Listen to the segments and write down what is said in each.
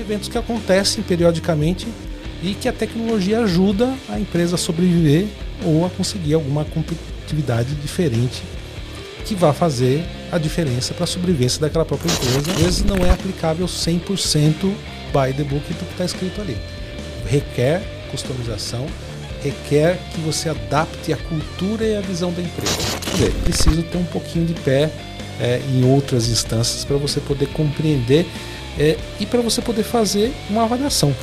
eventos que acontecem periodicamente e que a tecnologia ajuda a empresa a sobreviver ou a conseguir alguma competitividade diferente que vá fazer a diferença para a sobrevivência daquela própria empresa. Às vezes não é aplicável 100% by the book do que está escrito ali. Requer customização, requer que você adapte a cultura e a visão da empresa. Quer dizer, preciso ter um pouquinho de pé é, em outras instâncias para você poder compreender é, e para você poder fazer uma avaliação.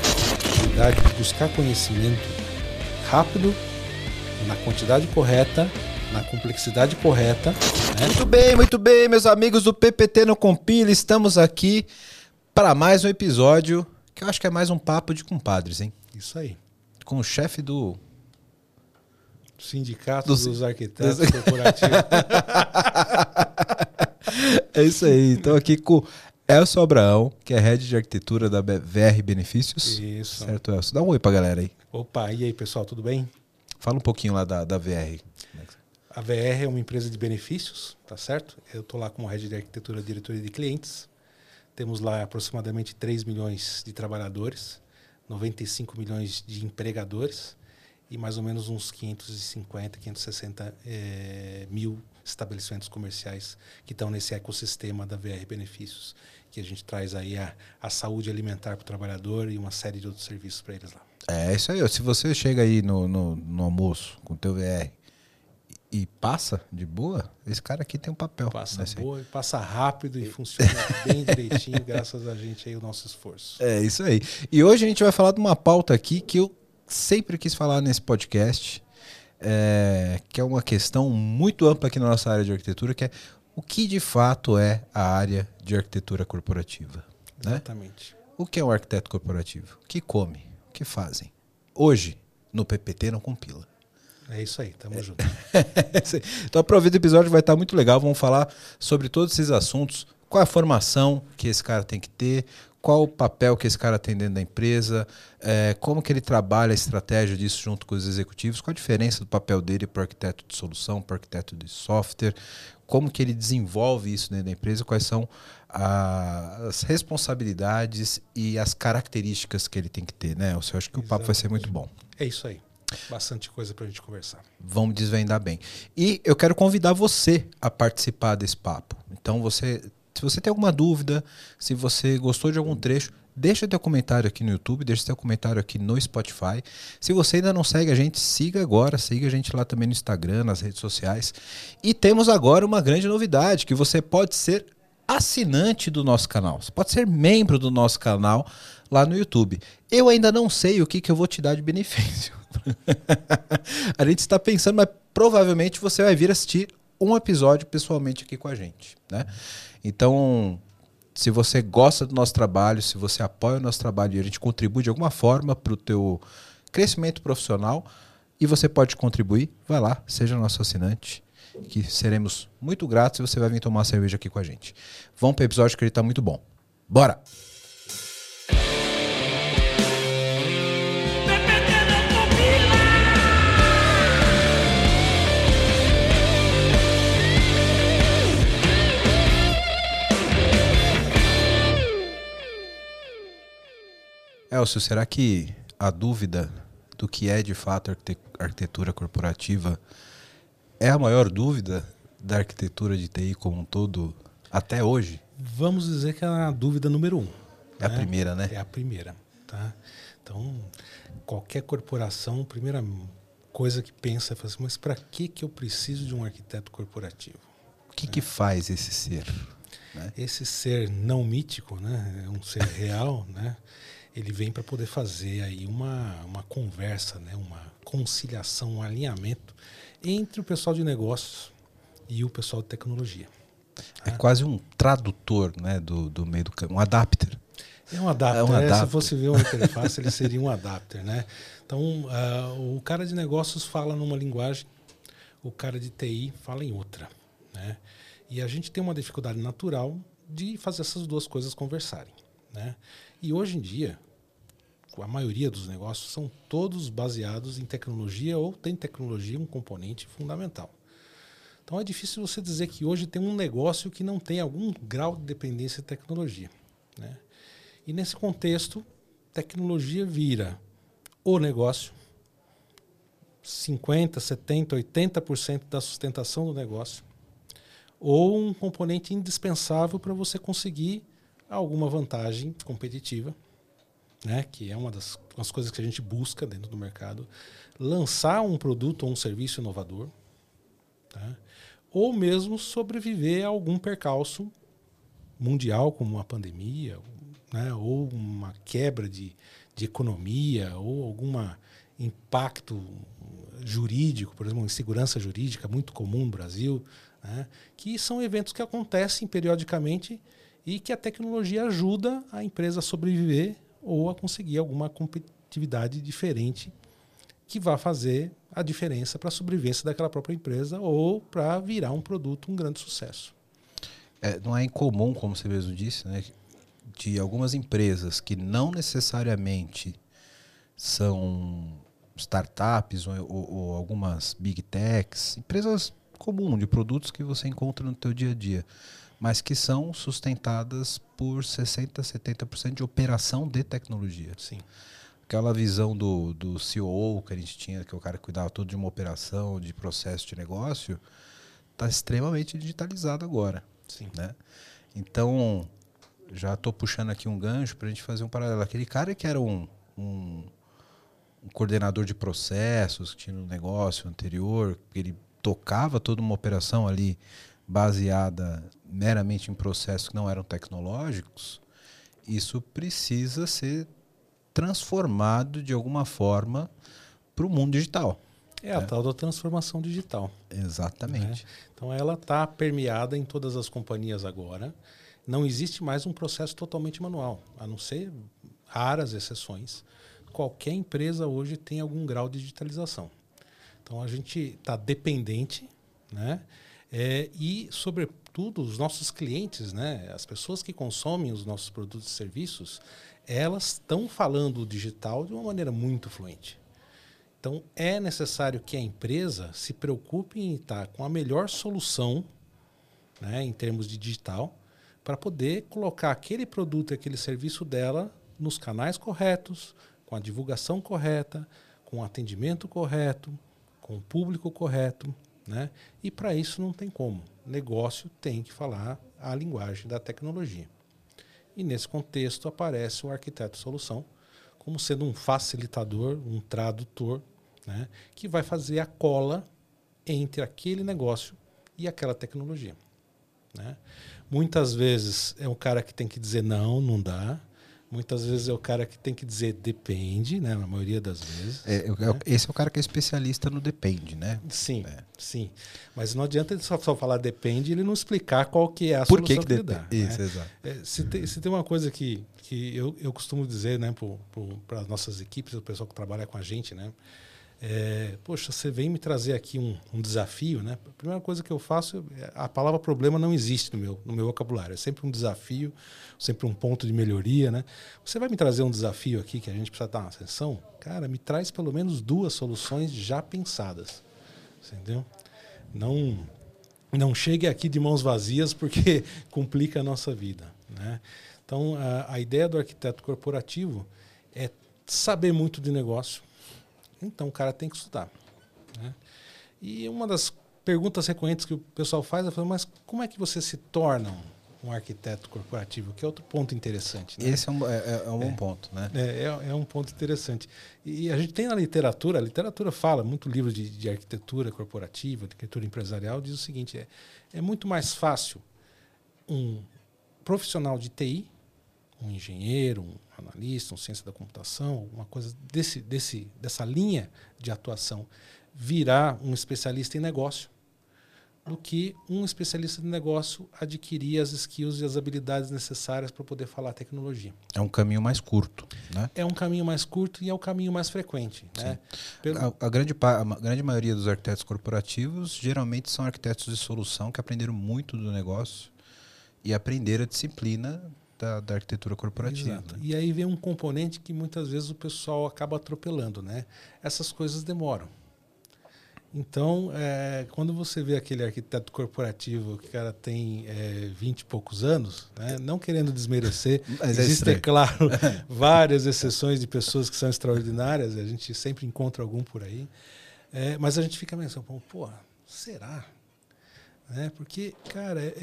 A de buscar conhecimento rápido, na quantidade correta, na complexidade correta. Né? Muito bem, muito bem, meus amigos do PPT no Compila, estamos aqui para mais um episódio que eu acho que é mais um papo de compadres, hein? Isso aí. Com o chefe do Sindicato dos, dos Arquitetos dos... Corporativos. é isso aí. Então aqui com Elcio Abraão, que é head de arquitetura da VR Benefícios. Isso. Certo, Elcio? Dá um oi pra galera aí. Opa, e aí pessoal, tudo bem? Fala um pouquinho lá da, da VR. A VR é uma empresa de benefícios, tá certo? Eu estou lá como head de arquitetura e diretoria de clientes. Temos lá aproximadamente 3 milhões de trabalhadores, 95 milhões de empregadores e mais ou menos uns 550, 560 é, mil estabelecimentos comerciais que estão nesse ecossistema da VR Benefícios, que a gente traz aí a, a saúde alimentar para o trabalhador e uma série de outros serviços para eles lá. É isso aí. Se você chega aí no, no, no almoço com o teu VR e passa de boa, esse cara aqui tem um papel. Passa boa, aí. passa rápido e funciona bem direitinho, graças a gente aí, o nosso esforço. É isso aí. E hoje a gente vai falar de uma pauta aqui que eu sempre quis falar nesse podcast, é, que é uma questão muito ampla aqui na nossa área de arquitetura, que é o que de fato é a área de arquitetura corporativa. Né? Exatamente. O que é um arquiteto corporativo? O que come? O que fazem? Hoje, no PPT não compila. É isso aí, tamo é. junto. então aproveita o episódio, vai estar muito legal. Vamos falar sobre todos esses assuntos. Qual a formação que esse cara tem que ter? Qual o papel que esse cara tem dentro da empresa? É, como que ele trabalha a estratégia disso junto com os executivos? Qual a diferença do papel dele para o arquiteto de solução, para o arquiteto de software? Como que ele desenvolve isso dentro da empresa? Quais são a, as responsabilidades e as características que ele tem que ter, né? Eu acho que o papo vai ser muito bom. É isso aí. Bastante coisa para a gente conversar. Vamos desvendar bem. E eu quero convidar você a participar desse papo. Então, você, se você tem alguma dúvida, se você gostou de algum trecho, deixa teu comentário aqui no YouTube, deixa teu comentário aqui no Spotify. Se você ainda não segue a gente, siga agora, siga a gente lá também no Instagram, nas redes sociais. E temos agora uma grande novidade, que você pode ser assinante do nosso canal. Você pode ser membro do nosso canal lá no YouTube. Eu ainda não sei o que, que eu vou te dar de benefício. a gente está pensando, mas provavelmente você vai vir assistir um episódio pessoalmente aqui com a gente, né? Então, se você gosta do nosso trabalho, se você apoia o nosso trabalho e a gente contribui de alguma forma para o teu crescimento profissional e você pode contribuir, vai lá, seja nosso assinante, que seremos muito gratos e você vai vir tomar uma cerveja aqui com a gente. Vamos para o episódio que ele está muito bom. Bora! Elcio, será que a dúvida do que é de fato arquitetura corporativa é a maior dúvida da arquitetura de TI como um todo até hoje? Vamos dizer que é a dúvida número um. É né? a primeira, né? É a primeira. Tá? Então, qualquer corporação, a primeira coisa que pensa é assim, mas para que, que eu preciso de um arquiteto corporativo? O que, né? que faz esse ser? Né? Esse ser não mítico, né? É um ser real, né? Ele vem para poder fazer aí uma, uma conversa, né, uma conciliação, um alinhamento entre o pessoal de negócios e o pessoal de tecnologia. É ah. quase um tradutor né, do, do meio do caminho, um adapter. É um adapter. É um adapter. É, se fosse ver uma interface, ele seria um adapter. Né? Então, uh, o cara de negócios fala numa linguagem, o cara de TI fala em outra. Né? E a gente tem uma dificuldade natural de fazer essas duas coisas conversarem. Né? E hoje em dia, a maioria dos negócios são todos baseados em tecnologia ou tem tecnologia um componente fundamental. Então é difícil você dizer que hoje tem um negócio que não tem algum grau de dependência de tecnologia. Né? E nesse contexto, tecnologia vira o negócio, 50, 70, 80% da sustentação do negócio, ou um componente indispensável para você conseguir alguma vantagem competitiva, né, que é uma das, das coisas que a gente busca dentro do mercado, lançar um produto ou um serviço inovador, tá? ou mesmo sobreviver a algum percalço mundial, como uma pandemia, né, ou uma quebra de, de economia, ou algum impacto jurídico, por exemplo, insegurança jurídica muito comum no Brasil, né, que são eventos que acontecem periodicamente e que a tecnologia ajuda a empresa a sobreviver ou a conseguir alguma competitividade diferente que vá fazer a diferença para a sobrevivência daquela própria empresa ou para virar um produto um grande sucesso. É, não é incomum, como você mesmo disse, né, de algumas empresas que não necessariamente são startups ou, ou, ou algumas big techs, empresas comuns de produtos que você encontra no teu dia a dia mas que são sustentadas por 60%, 70% de operação de tecnologia. Sim. Aquela visão do, do CEO que a gente tinha, que é o cara que cuidava todo de uma operação, de processo de negócio, está extremamente digitalizado agora. Sim. Né? Então, já estou puxando aqui um gancho para a gente fazer um paralelo. Aquele cara que era um, um, um coordenador de processos, que tinha um negócio anterior, que ele tocava toda uma operação ali baseada meramente em processos que não eram tecnológicos, isso precisa ser transformado de alguma forma para o mundo digital. É a é. tal da transformação digital. Exatamente. Né? Então ela está permeada em todas as companhias agora. Não existe mais um processo totalmente manual, a não ser raras exceções. Qualquer empresa hoje tem algum grau de digitalização. Então a gente está dependente, né? É, e, sobretudo, os nossos clientes, né, as pessoas que consomem os nossos produtos e serviços, elas estão falando o digital de uma maneira muito fluente. Então, é necessário que a empresa se preocupe em estar com a melhor solução né, em termos de digital para poder colocar aquele produto e aquele serviço dela nos canais corretos, com a divulgação correta, com o atendimento correto, com o público correto. Né? E para isso não tem como. Negócio tem que falar a linguagem da tecnologia. E nesse contexto aparece o arquiteto solução como sendo um facilitador, um tradutor, né? que vai fazer a cola entre aquele negócio e aquela tecnologia. Né? Muitas vezes é um cara que tem que dizer não, não dá. Muitas vezes é o cara que tem que dizer depende, né? Na maioria das vezes. É, né? Esse é o cara que é especialista no depende, né? Sim, é. sim. Mas não adianta ele só, só, falar depende e ele não explicar qual que é a Por solução que, que, que dá. Isso, né? exato. É, se, tem, se tem uma coisa que, que eu, eu costumo dizer né, para as nossas equipes, o pessoal que trabalha com a gente, né? É, poxa, você vem me trazer aqui um, um, desafio, né? A primeira coisa que eu faço, a palavra problema não existe no meu, no meu vocabulário. É sempre um desafio, sempre um ponto de melhoria, né? Você vai me trazer um desafio aqui que a gente precisa dar uma atenção? Cara, me traz pelo menos duas soluções já pensadas, entendeu? Não, não chegue aqui de mãos vazias porque complica a nossa vida, né? Então, a, a ideia do arquiteto corporativo é saber muito de negócio, então o cara tem que estudar. Né? E uma das perguntas recorrentes que o pessoal faz é: mas como é que você se torna um, um arquiteto corporativo? Que é outro ponto interessante. Né? Esse é um, é, é, é um bom é. ponto. Né? É, é, é, um ponto interessante. E a gente tem na literatura, a literatura fala, muito livro de, de arquitetura corporativa, de arquitetura empresarial, diz o seguinte: é, é muito mais fácil um profissional de TI um engenheiro, um analista, um ciência da computação, uma coisa desse, desse, dessa linha de atuação, virar um especialista em negócio, do que um especialista de negócio adquirir as skills e as habilidades necessárias para poder falar tecnologia. É um caminho mais curto, né? É um caminho mais curto e é o caminho mais frequente. Né? Pelo... A, a, grande, a grande maioria dos arquitetos corporativos geralmente são arquitetos de solução que aprenderam muito do negócio e aprenderam a disciplina da, da arquitetura corporativa. Exato. E aí vem um componente que muitas vezes o pessoal acaba atropelando, né? Essas coisas demoram. Então, é, quando você vê aquele arquiteto corporativo que cara tem é, 20 e poucos anos, né, não querendo desmerecer, Mas é existem, é claro, várias exceções de pessoas que são extraordinárias, a gente sempre encontra algum por aí, é, mas a gente fica pensando, pô, será? Né? Porque, cara, é,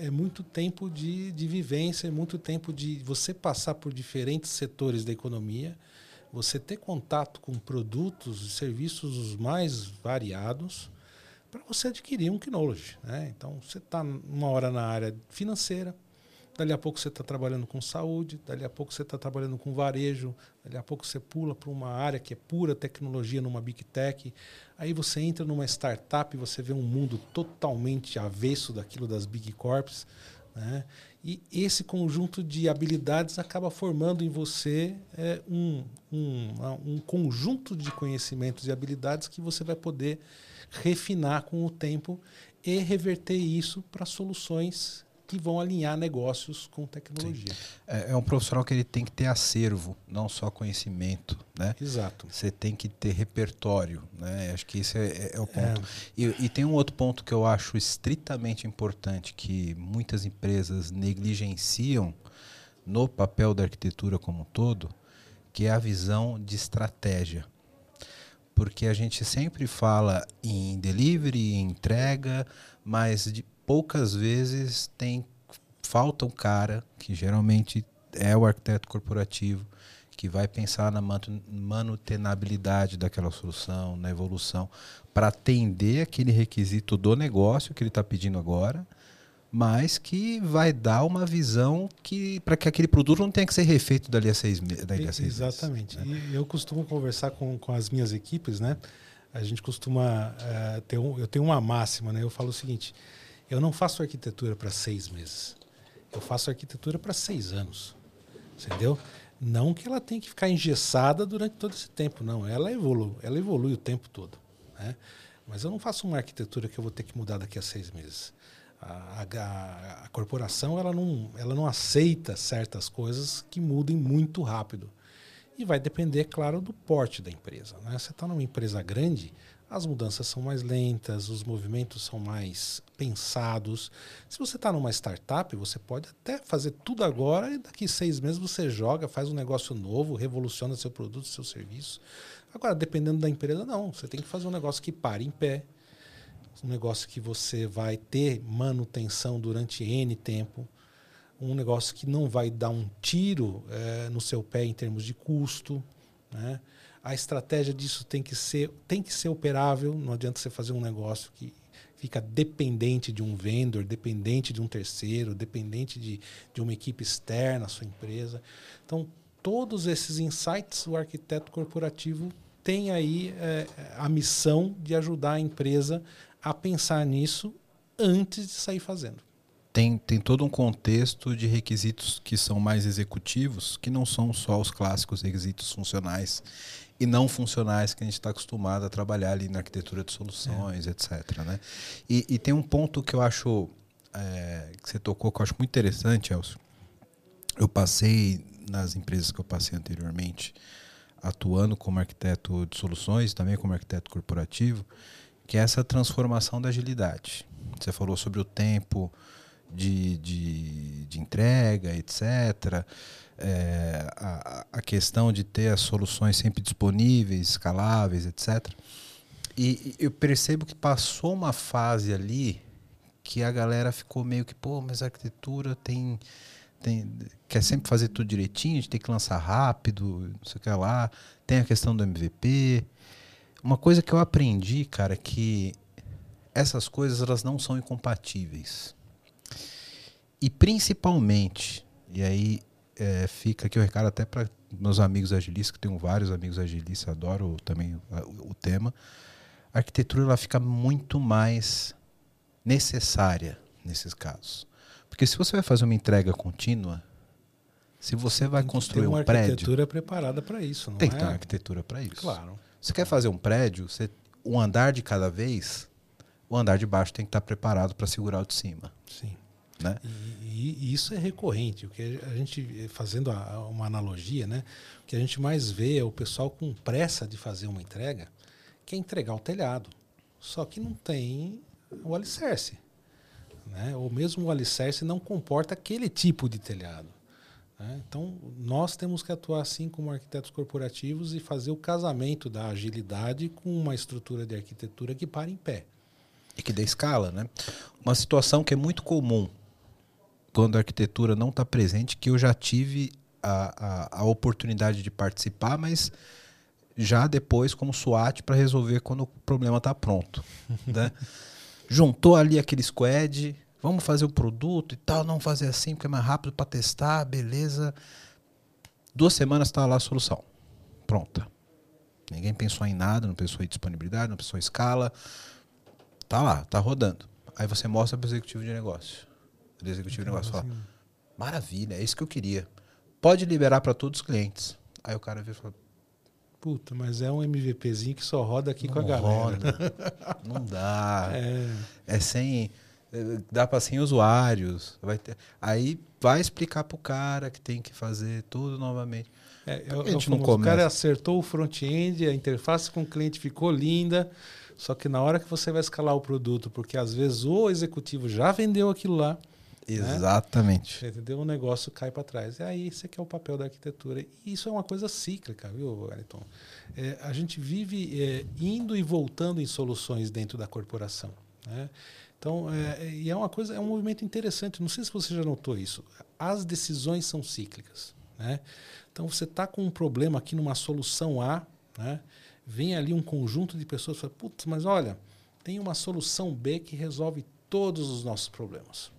é, é, muito tempo de, de vivência, é muito tempo de você passar por diferentes setores da economia, você ter contato com produtos e serviços os mais variados para você adquirir um knowledge. Né? Então, você está uma hora na área financeira, dali a pouco você está trabalhando com saúde, dali a pouco você está trabalhando com varejo, dali a pouco você pula para uma área que é pura tecnologia numa big tech, aí você entra numa startup e você vê um mundo totalmente avesso daquilo das big corps, né? E esse conjunto de habilidades acaba formando em você é, um, um, um conjunto de conhecimentos e habilidades que você vai poder refinar com o tempo e reverter isso para soluções que vão alinhar negócios com tecnologia. É, é, um profissional que ele tem que ter acervo, não só conhecimento, né? Exato. Você tem que ter repertório, né? Acho que esse é, é, é o ponto. É. E, e, tem um outro ponto que eu acho estritamente importante que muitas empresas negligenciam no papel da arquitetura como um todo, que é a visão de estratégia porque a gente sempre fala em delivery, em entrega, mas de, poucas vezes tem falta um cara que geralmente é o arquiteto corporativo que vai pensar na manutenabilidade daquela solução, na evolução, para atender aquele requisito do negócio que ele está pedindo agora, mas que vai dar uma visão que para que aquele produto não tenha que ser refeito dali a seis, dali a seis Exatamente. meses. Né? E eu costumo conversar com, com as minhas equipes, né? A gente costuma uh, ter um, eu tenho uma máxima, né? Eu falo o seguinte: eu não faço arquitetura para seis meses. Eu faço arquitetura para seis anos. Entendeu? Não que ela tenha que ficar engessada durante todo esse tempo, não. Ela evolui, ela evolui o tempo todo. Né? Mas eu não faço uma arquitetura que eu vou ter que mudar daqui a seis meses. A, a, a, corporação ela não, ela não aceita certas coisas que mudem muito rápido. E vai depender, claro, do porte da empresa. Né? Você está numa empresa grande, as mudanças são mais lentas, os movimentos são mais pensados. Se você está numa startup, você pode até fazer tudo agora e daqui seis meses você joga, faz um negócio novo, revoluciona seu produto, seu serviço. Agora, dependendo da empresa, não. Você tem que fazer um negócio que pare em pé, um negócio que você vai ter manutenção durante N tempo, um negócio que não vai dar um tiro é, no seu pé em termos de custo. Né? A estratégia disso tem que ser tem que ser operável. Não adianta você fazer um negócio que fica dependente de um vendedor, dependente de um terceiro, dependente de, de uma equipe externa à sua empresa. Então, todos esses insights, o arquiteto corporativo tem aí é, a missão de ajudar a empresa a pensar nisso antes de sair fazendo. Tem, tem todo um contexto de requisitos que são mais executivos, que não são só os clássicos requisitos funcionais e não funcionais que a gente está acostumado a trabalhar ali na arquitetura de soluções, é. etc. Né? E, e, tem um ponto que eu acho é, que você tocou que eu acho muito interessante, Elcio. Eu passei nas empresas que eu passei anteriormente, atuando como arquiteto de soluções, também como arquiteto corporativo, que é essa transformação da agilidade. Você falou sobre o tempo de, de, de entrega, etc é, a, a, questão de ter as soluções sempre disponíveis, escaláveis, etc. E, e eu percebo que passou uma fase ali que a galera ficou meio que, pô, mas a arquitetura tem, tem quer sempre fazer tudo direitinho, a gente tem que lançar rápido, não sei o que lá. Tem a questão do MVP. Uma coisa que eu aprendi, cara, que essas coisas elas não são incompatíveis. E principalmente, e aí é, fica aqui o recado até para meus amigos agilistas, que tenho vários amigos agilistas, adoro também o, o tema. A arquitetura ela fica muito mais necessária nesses casos. Porque se você vai fazer uma entrega contínua, se você vai construir um prédio. Tem uma arquitetura preparada para isso, não tem é? que ter uma arquitetura para isso. Claro. Você quer fazer um prédio, você, um andar de cada vez, o andar de baixo tem que estar preparado para segurar o de cima. Sim. Né? E, e, isso é recorrente. O que a gente, fazendo a, uma analogia, né? o que a gente mais vê é o pessoal com pressa de fazer uma entrega, quer entregar o telhado. só que não tem o alicerce. Né? Ou mesmo o alicerce não comporta aquele tipo de telhado. Né? Então, nós temos que atuar assim como arquitetos corporativos e fazer o casamento da agilidade com uma estrutura de arquitetura que para em pé. E que dê escala, né? Uma situação que é muito comum quando a arquitetura não está presente, que eu já tive a, a, a oportunidade de participar, mas já depois como SWAT para resolver quando o problema está pronto. né? Juntou ali aquele squad, vamos fazer o produto e tal, não fazer assim porque é mais rápido para testar, beleza. Duas semanas está lá a solução. Pronta. Ninguém pensou em nada, não pensou em disponibilidade, não pensou em escala. Tá lá, tá rodando. Aí você mostra para o executivo de negócio. O executivo de negócio fala: Maravilha, é isso que eu queria. Pode liberar para todos os clientes. Aí o cara vira e fala: Puta, mas é um MVPzinho que só roda aqui não com a galera. Roda. não dá. É, é sem. Dá para 100 usuários. Vai ter, aí vai explicar pro cara que tem que fazer tudo novamente. É, eu, a gente não começa. O cara acertou o front-end, a interface com o cliente ficou linda, só que na hora que você vai escalar o produto, porque às vezes o executivo já vendeu aquilo lá? Exatamente. Né? Entendeu? O negócio cai para trás. E aí, esse aqui é o papel da arquitetura. E isso é uma coisa cíclica, viu, Wellington? É, a gente vive é, indo e voltando em soluções dentro da corporação. Né? Então, é, e é uma coisa, é um movimento interessante. Não sei se você já notou isso. As decisões são cíclicas. Né? Então, você está com um problema aqui numa solução A, né? vem ali um conjunto de pessoas e fala, putz, mas olha, tem uma solução B que resolve todos os nossos problemas.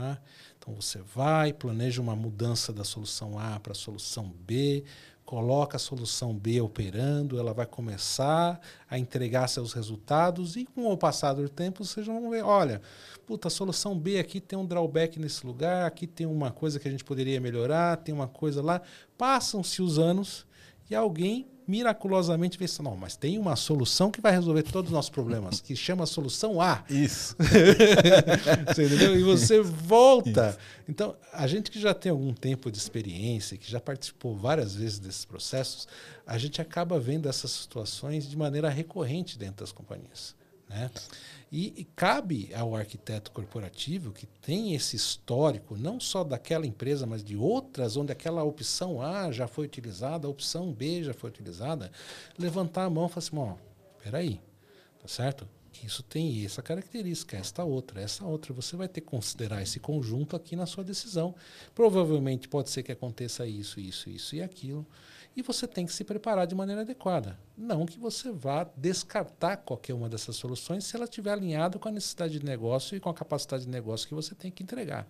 Tá? Então você vai, planeja uma mudança da solução A para a solução B, coloca a solução B operando, ela vai começar a entregar seus resultados e com o passar do tempo vocês vão ver, olha, puta, a solução B aqui tem um drawback nesse lugar, aqui tem uma coisa que a gente poderia melhorar, tem uma coisa lá. Passam-se os anos e alguém miraculosamente vê isso. Não, mas tem uma solução que vai resolver todos os nossos problemas, que chama solução A. Isso. você entendeu? E você volta. Isso. Então, a gente que já tem algum tempo de experiência, que já participou várias vezes desses processos, a gente acaba vendo essas situações de maneira recorrente dentro das companhias. Né? E, e, cabe ao arquiteto corporativo que tem esse histórico, não só daquela empresa, mas de outras, onde aquela opção A já foi utilizada, a opção B já foi utilizada, levantar a mão e falar assim: ó, peraí, tá certo? Isso tem essa característica, esta outra, essa outra. Você vai ter que considerar esse conjunto aqui na sua decisão. Provavelmente pode ser que aconteça isso, isso, isso e aquilo e você tem que se preparar de maneira adequada. Não que você vá descartar qualquer uma dessas soluções se ela estiver alinhada com a necessidade de negócio e com a capacidade de negócio que você tem que entregar.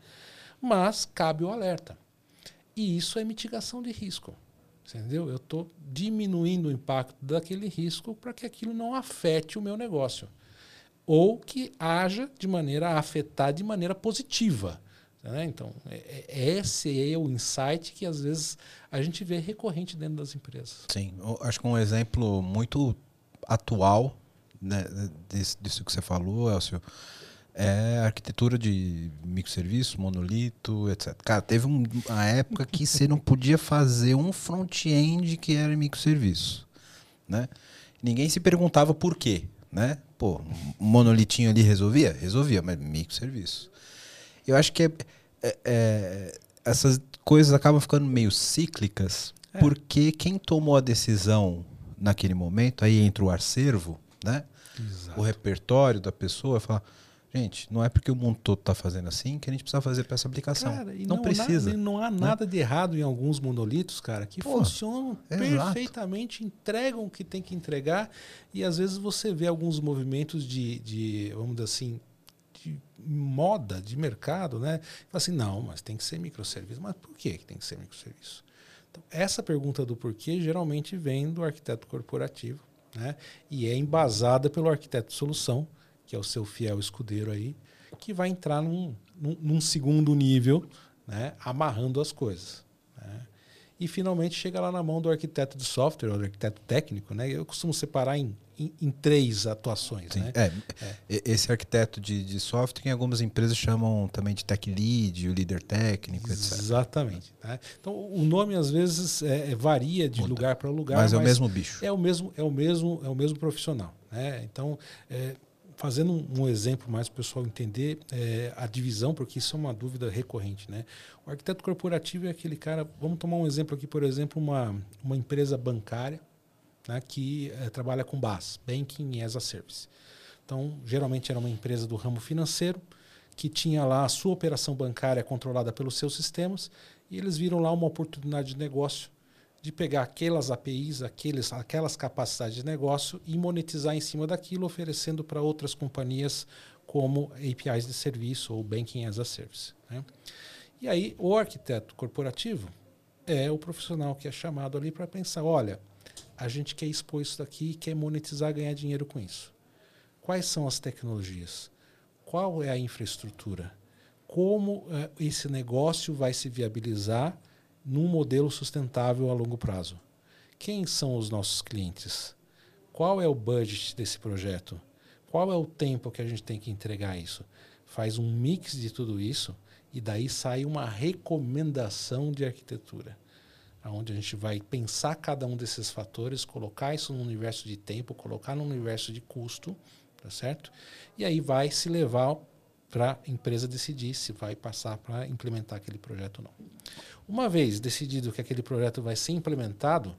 Mas cabe o alerta. E isso é mitigação de risco. Entendeu? Eu estou diminuindo o impacto daquele risco para que aquilo não afete o meu negócio. Ou que haja de maneira a afetar de maneira positiva. Né? Então, é, é, esse é o insight que às vezes a gente vê recorrente dentro das empresas. Sim, acho que um exemplo muito atual né, disso, disso que você falou, Elcio, é a arquitetura de microserviços, monolito, etc. Cara, teve uma época que você não podia fazer um front-end que era microserviço. Né? Ninguém se perguntava por quê. Né? Pô, um monolitinho ali resolvia? Resolvia, mas microserviço. Eu acho que é, é, é, essas coisas acabam ficando meio cíclicas, é. porque quem tomou a decisão naquele momento, aí entra o acervo, né? Exato. O repertório da pessoa, fala, gente, não é porque o mundo todo está fazendo assim que a gente precisa fazer para essa aplicação. Cara, não, não, precisa. não há né? nada de errado em alguns monolitos, cara, que Pô, funcionam perfeitamente, entregam o que tem que entregar e às vezes você vê alguns movimentos de, de vamos dizer assim, moda, de mercado, né? Fala assim, não, mas tem que ser microserviço. Mas por que tem que ser microserviço? Então, essa pergunta do porquê geralmente vem do arquiteto corporativo, né? E é embasada pelo arquiteto de solução, que é o seu fiel escudeiro aí, que vai entrar num, num, num segundo nível, né? Amarrando as coisas. E finalmente chega lá na mão do arquiteto de software, ou do arquiteto técnico, né? Eu costumo separar em em, em três atuações. Né? É, é. Esse arquiteto de, de software, em algumas empresas chamam também de tech lead, o líder técnico, etc. Exatamente. Né? Então, o nome às vezes é, é varia de lugar para lugar, mas, mas, é o mesmo bicho. É o mesmo, é o mesmo, é o mesmo profissional. Né? Então, é, fazendo um, exemplo mais para o pessoal entender é, a divisão, porque isso é uma dúvida recorrente. Né? O arquiteto corporativo é aquele cara. Vamos tomar um exemplo aqui, por exemplo, uma, uma empresa bancária né, que é, trabalha com BAS, Banking as a Service. Então, geralmente era uma empresa do ramo financeiro que tinha lá a sua operação bancária controlada pelos seus sistemas e eles viram lá uma oportunidade de negócio de pegar aquelas APIs, aqueles, aquelas capacidades de negócio e monetizar em cima daquilo, oferecendo para outras companhias como APIs de serviço ou Banking as a Service. Né? E aí o arquiteto corporativo é o profissional que é chamado ali para pensar, olha, a gente quer expor isso daqui, quer monetizar, ganhar dinheiro com isso. Quais são as tecnologias? Qual é a infraestrutura? Como uh, esse negócio vai se viabilizar num modelo sustentável a longo prazo. Quem são os nossos clientes? Qual é o budget desse projeto? Qual é o tempo que a gente tem que entregar isso? Faz um mix de tudo isso e daí sai uma recomendação de arquitetura, onde a gente vai pensar cada um desses fatores, colocar isso no universo de tempo, colocar no universo de custo, tá certo? E aí vai se levar para a empresa decidir se vai passar para implementar aquele projeto ou não. Uma vez decidido que aquele projeto vai ser implementado,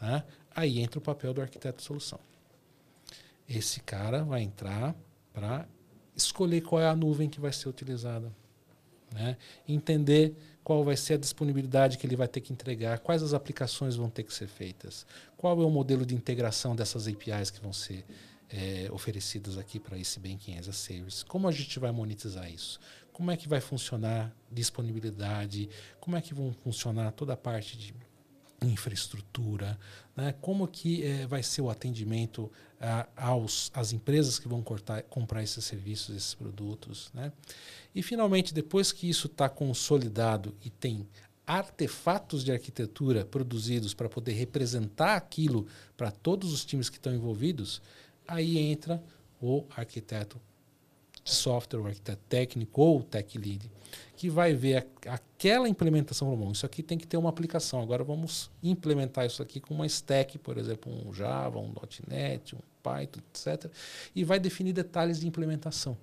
né, aí entra o papel do arquiteto de solução. Esse cara vai entrar para escolher qual é a nuvem que vai ser utilizada, né, entender qual vai ser a disponibilidade que ele vai ter que entregar, quais as aplicações vão ter que ser feitas, qual é o modelo de integração dessas APIs que vão ser é, oferecidas aqui para esse as a Service. Como a gente vai monetizar isso? Como é que vai funcionar disponibilidade? Como é que vão funcionar toda a parte de infraestrutura? Né? Como que é, vai ser o atendimento a, aos, às empresas que vão cortar, comprar esses serviços, esses produtos? Né? E, finalmente, depois que isso está consolidado e tem artefatos de arquitetura produzidos para poder representar aquilo para todos os times que estão envolvidos, Aí entra o arquiteto de software, o arquiteto técnico ou o tech lead, que vai ver a, aquela implementação. Bom, isso aqui tem que ter uma aplicação. Agora vamos implementar isso aqui com uma stack, por exemplo, um Java, um .NET, um Python, etc. E vai definir detalhes de implementação.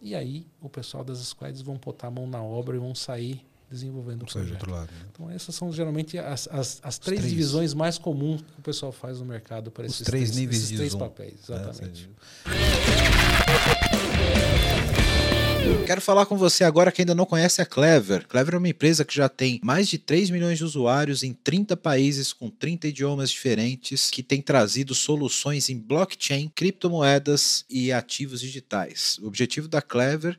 E aí o pessoal das squads vão botar a mão na obra e vão sair desenvolvendo o projeto. Outro lado, né? Então essas são geralmente as, as, as três, três, divisões mais comuns que o pessoal faz no mercado para esses três, três níveis esses três zoom. papéis. Né? Exatamente. Quero falar com você agora que ainda não conhece a Clever. Clever é uma empresa que já tem mais de 3 milhões de usuários em 30 países com 30 idiomas diferentes, que tem trazido soluções em blockchain, criptomoedas e ativos digitais. O objetivo da Clever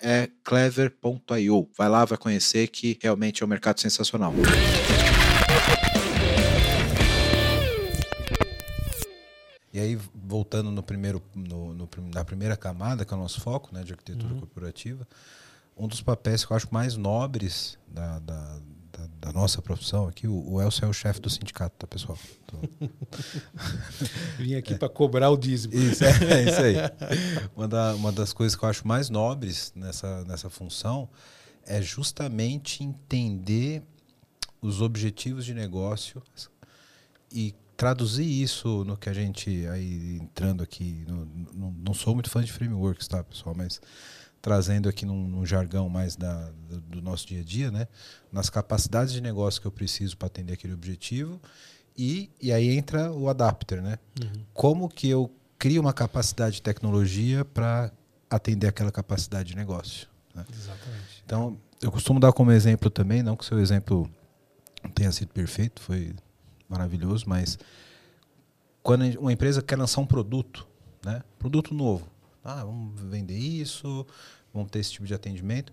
é clever.io. Vai lá, vai conhecer que realmente é um mercado sensacional. E aí, voltando no primeiro, no, no, na primeira camada, que é o nosso foco né, de arquitetura uhum. corporativa, um dos papéis que eu acho mais nobres da, da, da, da nossa profissão aqui, o, o Elcio é o chefe do sindicato, tá, pessoal? Vim aqui é. para cobrar o dízimo. Isso, é, é isso aí. Uma, da, uma das coisas que eu acho mais nobres nessa, nessa função é justamente entender os objetivos de negócio e traduzir isso no que a gente aí entrando aqui no, no, não sou muito fã de frameworks tá pessoal mas trazendo aqui num, num jargão mais da, do, do, nosso dia a dia, né? nas capacidades de negócio que eu preciso para atender aquele objetivo. E, e aí entra o adapter. Né? Uhum. Como que eu crio uma capacidade de tecnologia para atender aquela capacidade de negócio? Né? Exatamente. Então, eu costumo dar como exemplo também, não que o seu exemplo tenha sido perfeito, foi maravilhoso, mas quando uma empresa quer lançar um produto, né? produto novo, ah, vamos vender isso, vamos ter esse tipo de atendimento.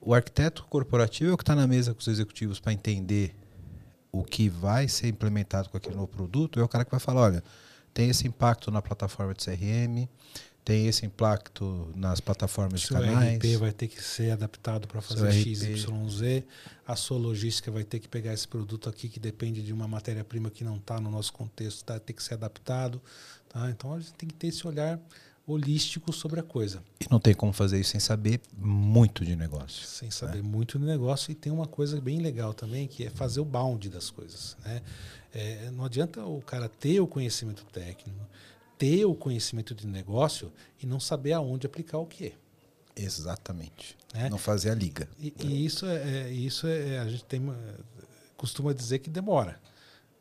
O arquiteto corporativo é o que está na mesa com os executivos para entender o que vai ser implementado com aquele novo produto. É o cara que vai falar, olha, tem esse impacto na plataforma de CRM, tem esse impacto nas plataformas de Seu canais. RP vai ter que ser adaptado para fazer Seu X, RP. Y, Z. A sua logística vai ter que pegar esse produto aqui que depende de uma matéria-prima que não está no nosso contexto, tá? tem que ser adaptado. Tá? Então a gente tem que ter esse olhar holístico sobre a coisa, E não tem como fazer isso sem saber muito de negócio. sem saber muito do negócio. E tem uma coisa bem legal também, que é fazer o bound das coisas. Né? É, não adianta o cara ter o conhecimento técnico, ter o conhecimento de negócio e não saber aonde aplicar o quê. Exatamente. Né? Não fazer a liga. E, e isso é, é- isso é a gente tem uma- costuma dizer que demora.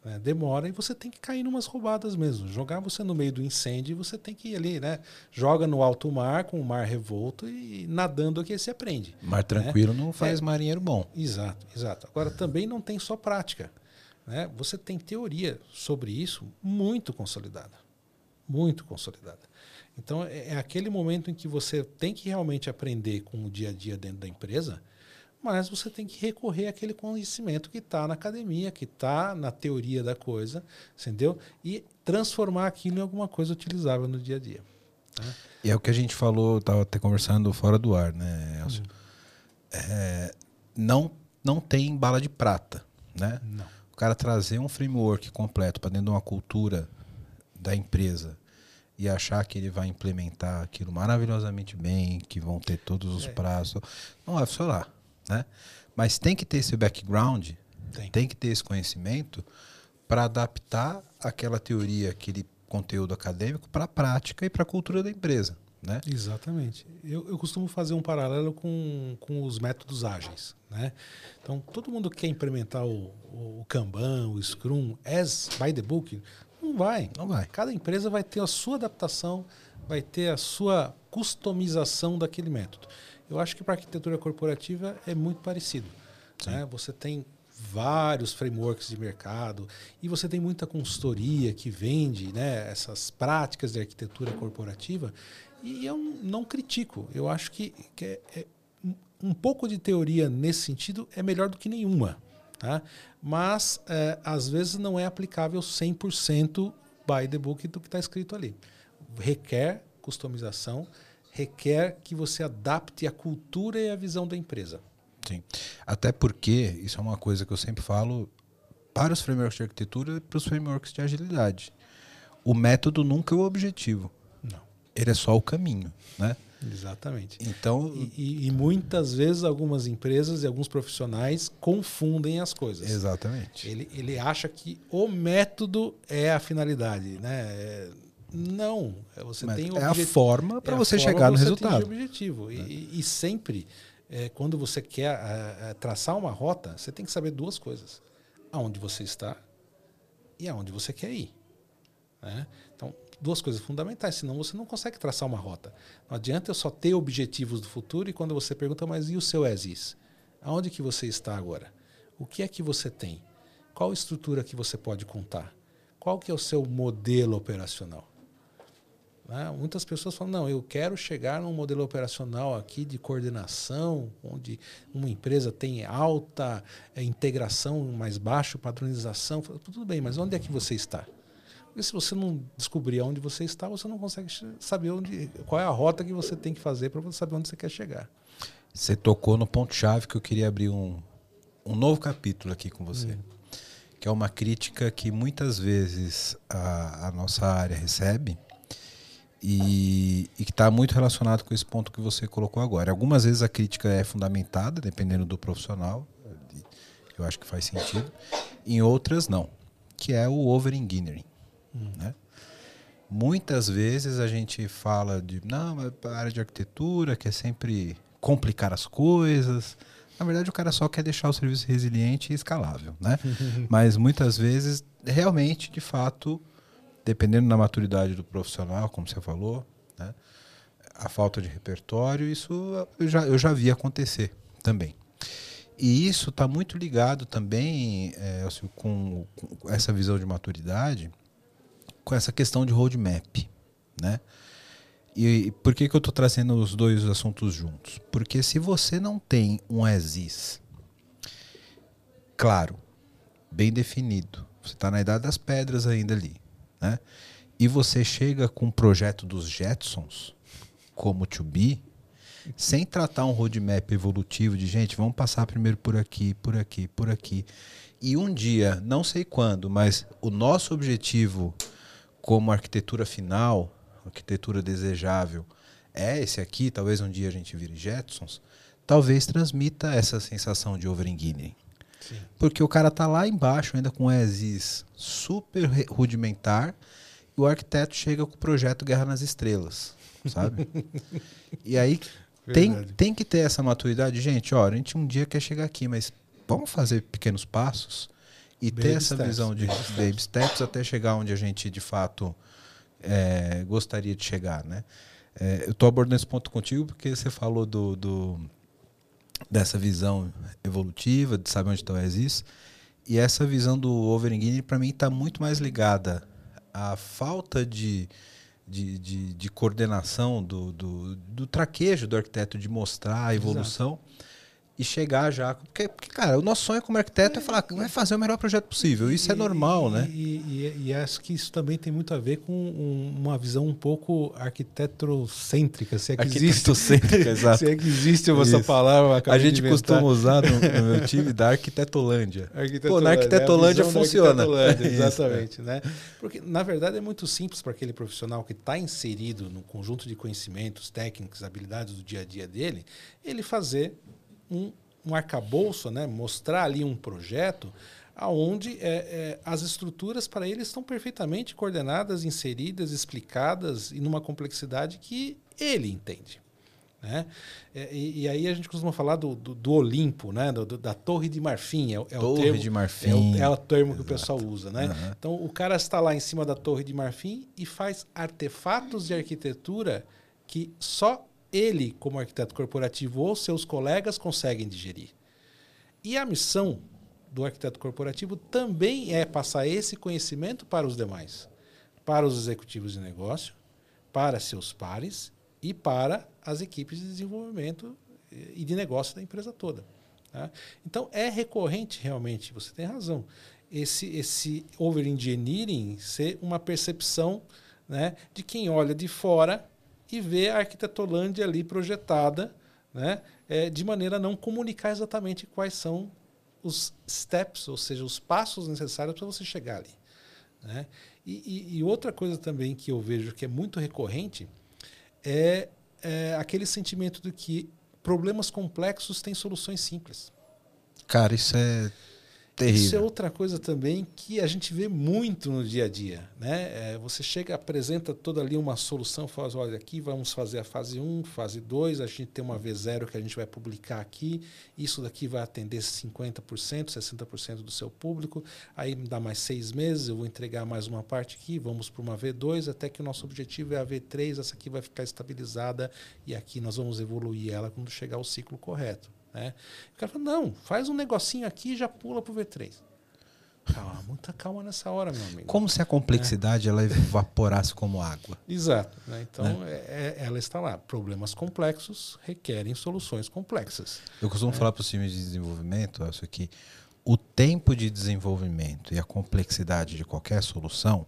Né? Demora e você tem que cair numas roubadas mesmo. Jogar você no meio do incêndio e você tem que ir ali, né? Joga no alto mar com o mar revolto e nadando aqui você aprende. Mar tranquilo não faz É. marinheiro bom. Exato, exato. Agora também não tem só prática. Né? Você tem teoria sobre isso muito consolidada. Muito consolidada. Então é, é aquele momento em que você tem que realmente aprender com o dia a dia dentro da empresa, mas você tem que recorrer àquele conhecimento que está na academia, que está na teoria da coisa, entendeu? E transformar aquilo em alguma coisa utilizável no dia a dia. né? E é o que a gente falou, estava até conversando fora do ar, né, Elcio? É, não, não tem bala de prata, né? Não. O cara trazer um framework completo para dentro de uma cultura da empresa e achar que ele vai implementar aquilo maravilhosamente bem, que vão ter todos os É. prazos, não vai funcionar, né? Mas tem que ter esse background, Tem. tem que ter esse conhecimento para adaptar aquela teoria, aquele conteúdo acadêmico para a prática e para a cultura da empresa, né? Exatamente. Eu, eu costumo fazer um paralelo com, com os métodos ágeis. Né? Então, todo mundo quer implementar o, o Kanban, o Scrum, as by the book, não vai. Não vai. Cada empresa vai ter a sua adaptação, vai ter a sua customização daquele método. Eu acho que para arquitetura corporativa é muito parecido. Né? Você tem vários frameworks de mercado e você tem muita consultoria que vende né, essas práticas de arquitetura corporativa e eu não critico. Eu acho que, que é, é um- um pouco de teoria nesse sentido é melhor do que nenhuma. Tá? Mas é, às vezes não é aplicável 100% by the book do que está escrito ali. Requer customização, requer que você adapte a cultura e a visão da empresa. Sim. Até porque, isso é uma coisa que eu sempre falo para os frameworks de arquitetura e para os frameworks de agilidade. O método nunca é o objetivo. Não. Ele é só o caminho, né? Exatamente. Então, E, e- e muitas vezes algumas empresas e alguns profissionais confundem as coisas. exatamente. Ele, ele acha que o método é a finalidade, né? Não, é você Mas tem é a forma para é você forma chegar no você resultado. objetivo. E, e- e sempre, é, quando você quer é, é, traçar uma rota, você tem que saber duas coisas: aonde você está e aonde você quer ir. né? Então, duas coisas fundamentais, senão você não consegue traçar uma rota. Não adianta eu só ter objetivos do futuro e quando você pergunta, mas e o seu ESIS? Aonde que você está agora? O que é que você tem? Qual estrutura que você pode contar? Qual que é o seu modelo operacional? Né? Muitas pessoas falam, não, eu quero chegar num modelo operacional aqui de coordenação, onde uma empresa tem alta eh, integração, mais baixo padronização. Eu falo, Tudo bem, mas onde é que você está? Porque se você não descobrir onde você está, você não consegue saber onde, qual é a rota que você tem que fazer para você saber onde você quer chegar. Você tocou no ponto-chave que eu queria abrir um, um novo capítulo aqui com você. Que é uma crítica que muitas vezes a, a nossa área recebe e, e que está muito relacionado com esse ponto que você colocou agora. Algumas vezes a crítica é fundamentada, dependendo do profissional, eu acho que faz sentido, em outras não, que é o over-engineering. Né? Muitas vezes a gente fala de, não, mas a área de arquitetura quer sempre complicar as coisas. Na verdade, o cara só quer deixar o serviço resiliente e escalável, né? mas muitas vezes, realmente, de fato, dependendo da maturidade do profissional, como você falou, né? a falta de repertório, isso eu já, eu já vi acontecer também. E isso está muito ligado também é, Elcio, com, com essa visão de maturidade, com essa questão de roadmap, né? E, e por que, que eu estou trazendo os dois assuntos juntos? Porque se você não tem um ESIS claro, bem definido, você está na idade das pedras ainda ali, né? e você chega com um projeto dos Jetsons, como To Be, sem tratar um roadmap evolutivo de gente, vamos passar primeiro por aqui, por aqui, por aqui. E um dia, não sei quando, mas o nosso objetivo como arquitetura final, arquitetura desejável, é esse aqui, talvez um dia a gente vire Jetsons, talvez transmita essa sensação de overengineering. Porque o cara tá lá embaixo ainda com ESIS super rudimentar e o arquiteto chega com o projeto Guerra nas Estrelas, sabe? e aí tem, tem que ter essa maturidade. Gente, ó, a gente um dia quer chegar aqui, mas vamos fazer pequenos passos e baby ter essa steps. visão de baby steps até chegar onde a gente de fato é, gostaria de chegar, né? É, eu estou abordando esse ponto contigo porque você falou do, do dessa visão evolutiva, de saber onde está o ESIS. E essa visão do overengineering, para mim, está muito mais ligada à falta de, de, de, de coordenação do, do, do, traquejo do arquiteto de mostrar a evolução. Exato e chegar já. Porque, porque, cara, o nosso sonho como arquiteto é, é falar que vai fazer o melhor projeto possível. Isso é normal, e, né? E, e, e, acho que isso também tem muito a ver com um, uma visão um pouco arquitetocêntrica, se é que existe. exato. se é que existe essa palavra. A gente costuma usar no, no, meu time da arquitetolândia. arquitetolândia Pô, na arquitetolândia é funciona. Arquitetolândia, exatamente. né? Porque, na verdade, é muito simples para aquele profissional que está inserido no conjunto de conhecimentos, técnicas, habilidades do dia a dia dele, ele fazer um, um arcabouço, né? mostrar ali um projeto aonde é, é, as estruturas para ele estão perfeitamente coordenadas, inseridas, explicadas e numa complexidade que ele entende. Né? É, e, e, aí a gente costuma falar do, do, do Olimpo, né? Do, do, da Torre de Marfim. É, é torre o termo, de Marfim. É o, é o termo Exato. que o pessoal usa. Né? Uhum. Então o cara está lá em cima da Torre de Marfim e faz artefatos de arquitetura que só ele, como arquiteto corporativo, ou seus colegas conseguem digerir. E a missão do arquiteto corporativo também é passar esse conhecimento para os demais, para os executivos de negócio, para seus pares e para as equipes de desenvolvimento e de negócio da empresa toda. Tá? Então é recorrente realmente, você tem razão, esse, esse over-engineering ser uma percepção né, de quem olha de fora e ver a arquitetolândia ali projetada, né, é, de maneira a não comunicar exatamente quais são os steps, ou seja, os passos necessários para você chegar ali. Né? E, e, e, outra coisa também que eu vejo que é muito recorrente é, é aquele sentimento de que problemas complexos têm soluções simples. Cara, isso é Terrível. Isso é outra coisa também que a gente vê muito no dia a dia. Né? É, você chega, apresenta toda ali uma solução, fala, olha, aqui vamos fazer a fase 1, fase 2, a gente tem uma V0 que a gente vai publicar aqui, isso daqui vai atender 50%, 60% do seu público, aí dá mais seis meses, eu vou entregar mais uma parte aqui, vamos para uma V2, até que o nosso objetivo é a V3, essa aqui vai ficar estabilizada e aqui nós vamos evoluir ela quando chegar ao ciclo correto. Né? O cara fala, não, faz um negocinho aqui e já pula pro V3. Calma, muita calma nessa hora, meu amigo. Como se a complexidade é. ela evaporasse como água. Exato. Né? Então, né? É, ela está lá. Problemas complexos requerem soluções complexas. Eu costumo é. falar para os times de desenvolvimento isso aqui. O tempo de desenvolvimento e a complexidade de qualquer solução,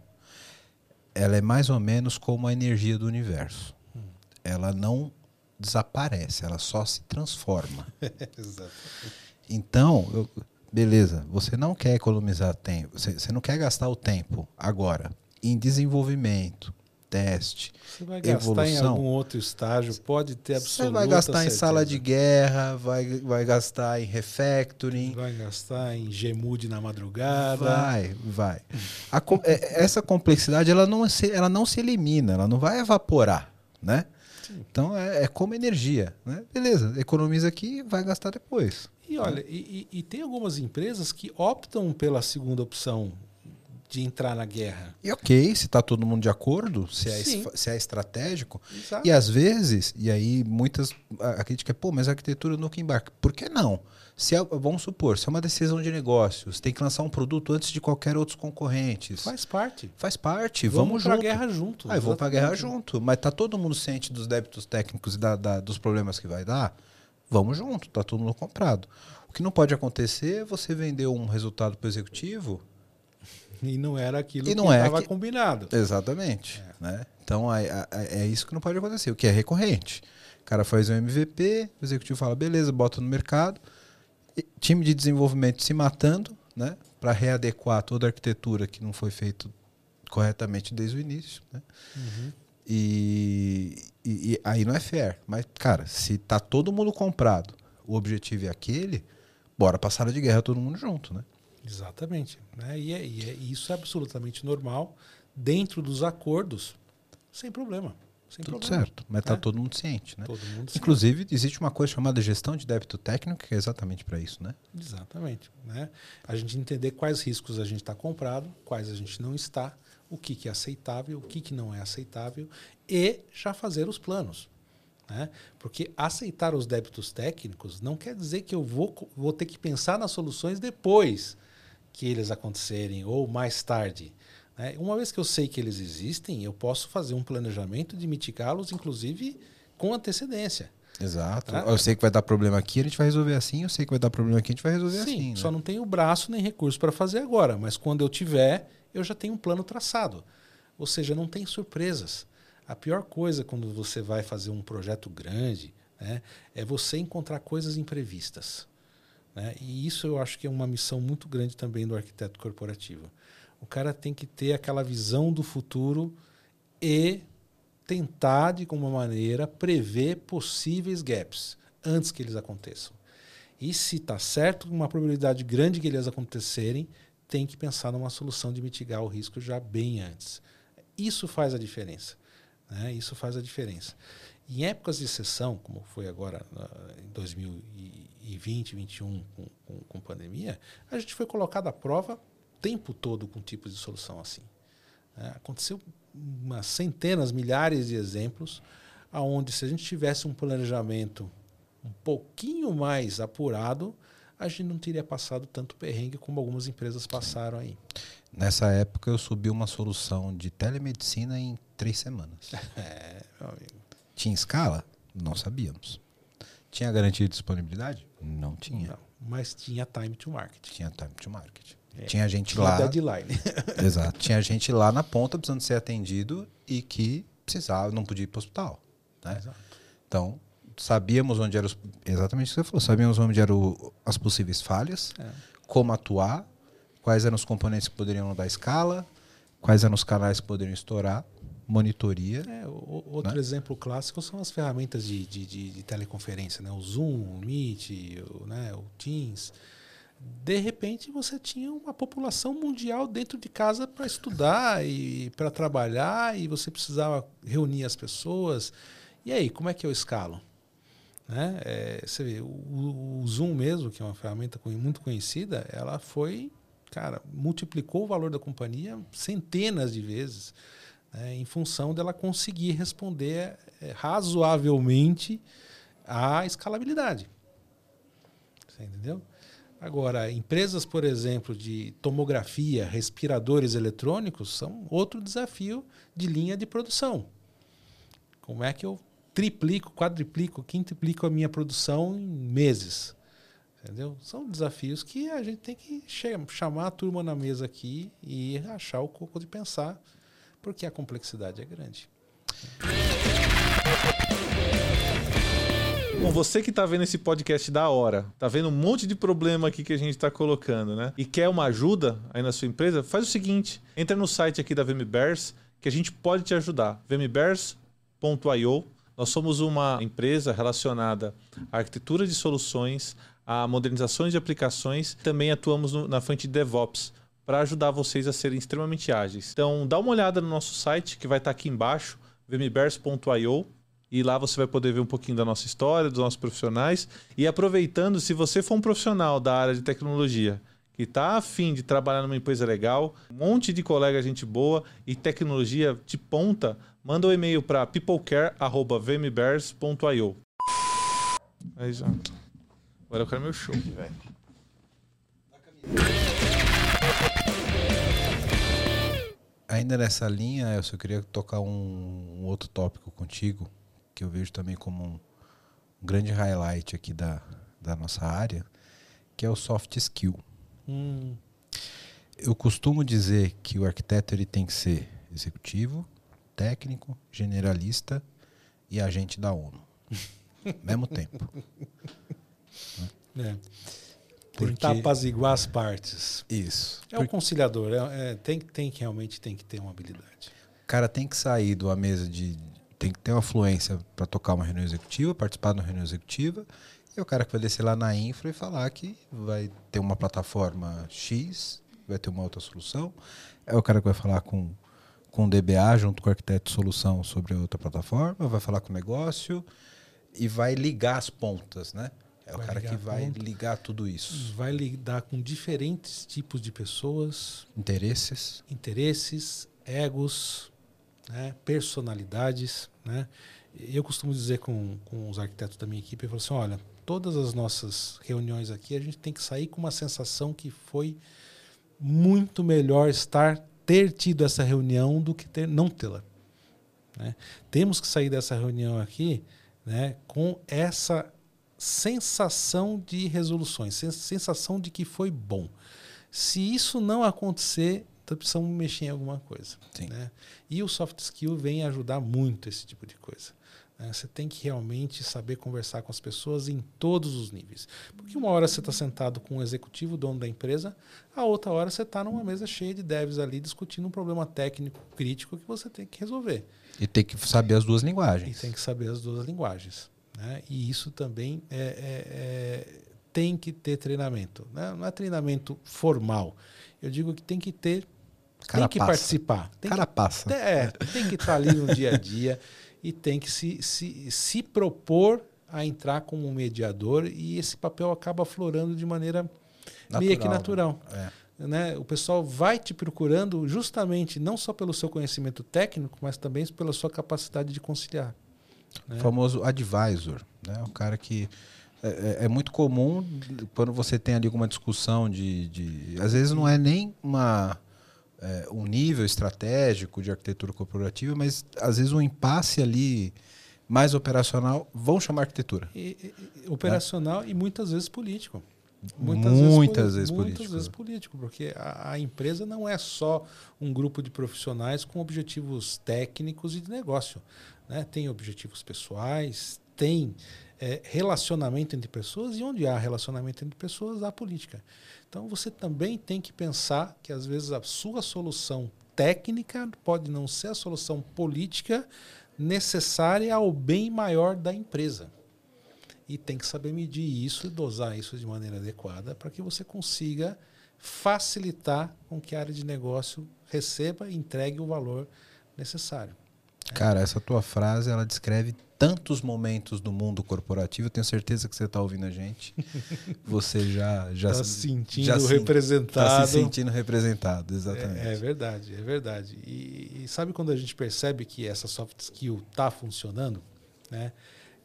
ela é mais ou menos como a energia do universo. Hum. Ela não desaparece, ela só se transforma. então, eu, beleza, você não quer economizar tempo, você, você, não quer gastar o tempo agora em desenvolvimento, teste, você vai evolução. gastar em algum outro estágio, pode ter absoluta Você vai gastar certeza. em sala de guerra, vai, vai gastar em refactoring. Vai gastar em Gmood na madrugada. Vai, vai. A, é, essa complexidade ela não, se, ela não se elimina, ela não vai evaporar, né? Então é, é, como energia. Né? Beleza, economiza aqui vai gastar depois. E olha, e, e, tem algumas empresas que optam pela segunda opção de entrar na guerra. E ok, se está todo mundo de acordo, se é, se é estratégico. Exato. E às vezes, e aí muitas. A crítica é, pô, mas a arquitetura nunca embarca. Por que não? Se é, vamos supor, se é uma decisão de negócios, tem que lançar um produto antes de qualquer outros concorrentes. Faz parte. Faz parte. Vamos, vamos para a guerra junto. Ah, vamos para a guerra junto. Mas tá todo mundo ciente dos débitos técnicos e da, da, dos problemas que vai dar? Vamos junto, tá todo mundo comprado. O que não pode acontecer é você vender um resultado para o executivo E não era aquilo E que não é estava que- combinado. Exatamente. Né? Então é, é- é isso que não pode acontecer, o que é recorrente. O cara faz um MVP, o executivo fala, beleza, bota no mercado, e time de desenvolvimento se matando, né? Para readequar toda a arquitetura que não foi feito corretamente desde o início. Né? Uhum. E, e- e aí não é fair. Mas, cara, se tá todo mundo comprado, o objetivo é aquele, bora sala de guerra todo mundo junto, né? Exatamente. Né? E, é- e é- e isso é absolutamente normal dentro dos acordos, sem problema. Sem Tudo problema. certo. Mas tá É. todo mundo ciente, né? Todo mundo sabe. Inclusive, existe uma coisa chamada gestão de débito técnico, que é exatamente para isso, né? Exatamente. Né? A gente entender quais riscos a gente está comprado, quais a gente não está, o que, que é aceitável, o que, que não é aceitável e já fazer os planos. Né? Porque aceitar os débitos técnicos não quer dizer que eu vou, vou ter que pensar nas soluções depois que eles acontecerem ou mais tarde. né? Uma vez que eu sei que eles existem, eu posso fazer um planejamento de mitigá-los, inclusive com antecedência. Exato. Tá. Eu sei que vai dar problema aqui, a gente vai resolver assim. Eu sei que vai dar problema aqui, a gente vai resolver Sim, assim. né? só não tenho braço nem recurso para fazer agora, mas quando eu tiver, eu já tenho um plano traçado. Ou seja, não tem surpresas. A pior coisa quando você vai fazer um projeto grande né, é você encontrar coisas imprevistas. Né? E isso eu acho que é uma missão muito grande também do arquiteto corporativo. O cara tem que ter aquela visão do futuro e tentar, de alguma maneira, prever possíveis gaps antes que eles aconteçam. E se está certo, uma probabilidade grande que eles acontecerem, tem que pensar numa solução de mitigar o risco já bem antes. Isso faz a diferença. Né? Isso faz a diferença. Em épocas de exceção, como foi agora em 2020, 2021, com, com, com pandemia, a gente foi colocado à prova o tempo todo com tipos de solução assim. né? aconteceu umas centenas, milhares de exemplos, aonde se a gente tivesse um planejamento um pouquinho mais apurado, a gente não teria passado tanto perrengue como algumas empresas passaram aí. Nessa época, eu subi uma solução de telemedicina em três semanas. É, meu amigo. Tinha escala? Não sabíamos. Tinha garantia de disponibilidade? Não tinha. Não, mas tinha time to market. Tinha time to market. É, Tinha gente Tinha lá. deadline. Exato. Tinha gente lá na ponta precisando ser atendido e que precisava, não podia ir para o hospital. Né? Exato. Então, sabíamos onde eram exatamente o que você falou, sabíamos onde eram as possíveis falhas, É. como atuar, quais eram os componentes que poderiam dar escala, quais eram os canais que poderiam estourar, monitoria. É, o- outro Né? exemplo clássico são as ferramentas de, de, de- de teleconferência, né? o Zoom, o Meet, o, né? o Teams. De repente você tinha uma população mundial dentro de casa para estudar e para trabalhar e você precisava reunir as pessoas. E aí, como é que eu escalo? Né? É, você vê, o, o Zoom mesmo, que é uma ferramenta muito conhecida, ela foi, cara, multiplicou o valor da companhia centenas de vezes né, em função dela conseguir responder é, razoavelmente à escalabilidade. Você entendeu? Agora, empresas, por exemplo, de tomografia, respiradores eletrônicos, são outro desafio de linha de produção. Como é que eu triplico, quadriplico, quintuplico a minha produção em meses? Entendeu? São desafios que a gente tem que chamar a turma na mesa aqui e achar o coco de pensar, porque a complexidade é grande. Bom, você que tá vendo esse podcast da hora, tá vendo um monte de problema aqui que a gente tá colocando, né? E quer uma ajuda aí na sua empresa, faz o seguinte, entra no site aqui da VMBears que a gente pode te ajudar. vmbears.io Nós somos uma empresa relacionada à arquitetura de soluções, a modernizações de aplicações, também atuamos na frente de DevOps para ajudar vocês a serem extremamente ágeis. Então, dá uma olhada no nosso site que vai estar aqui embaixo, vmbears.io. E lá você vai poder ver um pouquinho da nossa história, dos nossos profissionais. E aproveitando, se você for um profissional da área de tecnologia que está afim de trabalhar numa empresa legal, um monte de colega gente boa e tecnologia de ponta, manda um e-mail para peoplecare.vmbears.io. Já. Agora eu quero meu show. Ainda nessa linha, eu só queria tocar um, um outro tópico contigo, que eu vejo também como um, um grande highlight aqui da, da nossa área, que é o soft skill. Hum, eu costumo dizer que o arquiteto ele tem que ser executivo, técnico, generalista e agente da ONU. Mesmo tempo. É. Porque- Tentar apaziguar as partes. Isso. É o conciliador. é- é- tem, tem que realmente tem que ter uma habilidade. O cara tem que sair de uma mesa de. Tem que ter uma fluência para tocar uma reunião executiva, participar de uma reunião executiva. E o cara que vai descer lá na infra e falar que vai ter uma plataforma X, vai ter uma outra solução. É o cara que vai falar com, com o DBA junto com o arquiteto de solução sobre a outra plataforma, vai falar com o negócio e vai ligar as pontas, né? É o cara que vai ponta. ligar tudo isso. Vai lidar com diferentes tipos de pessoas, Interesses. interesses, egos, né, personalidades. Né? Eu costumo dizer com, com os arquitetos da minha equipe, eu falo assim, olha, todas as nossas reuniões aqui, a gente tem que sair com uma sensação que foi muito melhor estar ter tido essa reunião do que ter não tê-la. né? Temos que sair dessa reunião aqui né, com essa sensação de resoluções, sen- sensação de que foi bom. Se isso não acontecer, então precisamos mexer em alguma coisa. Né? E o soft skill vem ajudar muito esse tipo de coisa. né? Você tem que realmente saber conversar com as pessoas em todos os níveis. Porque uma hora você está sentado com o executivo, o dono da empresa, a outra hora você está numa mesa cheia de devs ali discutindo um problema técnico crítico que você tem que resolver. E tem que saber as duas E linguagens. tem que saber as duas linguagens. Né? E isso também é, é- é- tem que ter treinamento. Né? Não é treinamento formal. Eu digo que tem que ter, tem Cara que passa. participar. Tem cara passa. que, é, tem que estar ali no dia a dia e tem que se, se, se propor a entrar como um mediador e esse papel acaba aflorando de maneira meio que natural. né? É. né, o pessoal vai te procurando justamente não só pelo seu conhecimento técnico, mas também pela sua capacidade de conciliar. Né? O famoso advisor, né? O cara que é, é- é muito comum quando você tem ali alguma discussão de, de- às vezes não é nem uma é, um nível estratégico de arquitetura corporativa, mas às vezes um impasse ali mais operacional vão chamar arquitetura. E- e- operacional e muitas vezes político. Muitas poli- vezes muitas político. vezes político, porque a, a empresa não é só um grupo de profissionais com objetivos técnicos e de negócio. Né? Tem objetivos pessoais, tem é, relacionamento entre pessoas, e onde há relacionamento entre pessoas, há política. Então você também tem que pensar que às vezes a sua solução técnica pode não ser a solução política necessária ao bem maior da empresa. E tem que saber medir isso e dosar isso de maneira adequada para que você consiga facilitar com que a área de negócio receba e entregue o valor necessário. Cara, essa tua frase ela descreve tantos momentos do mundo corporativo. Eu tenho certeza que você está ouvindo a gente. Você já já Está se sentindo já se- representado. Tá se sentindo representado, exatamente. É, é verdade, é verdade. E, e sabe quando a gente percebe que essa soft skill está funcionando? Né?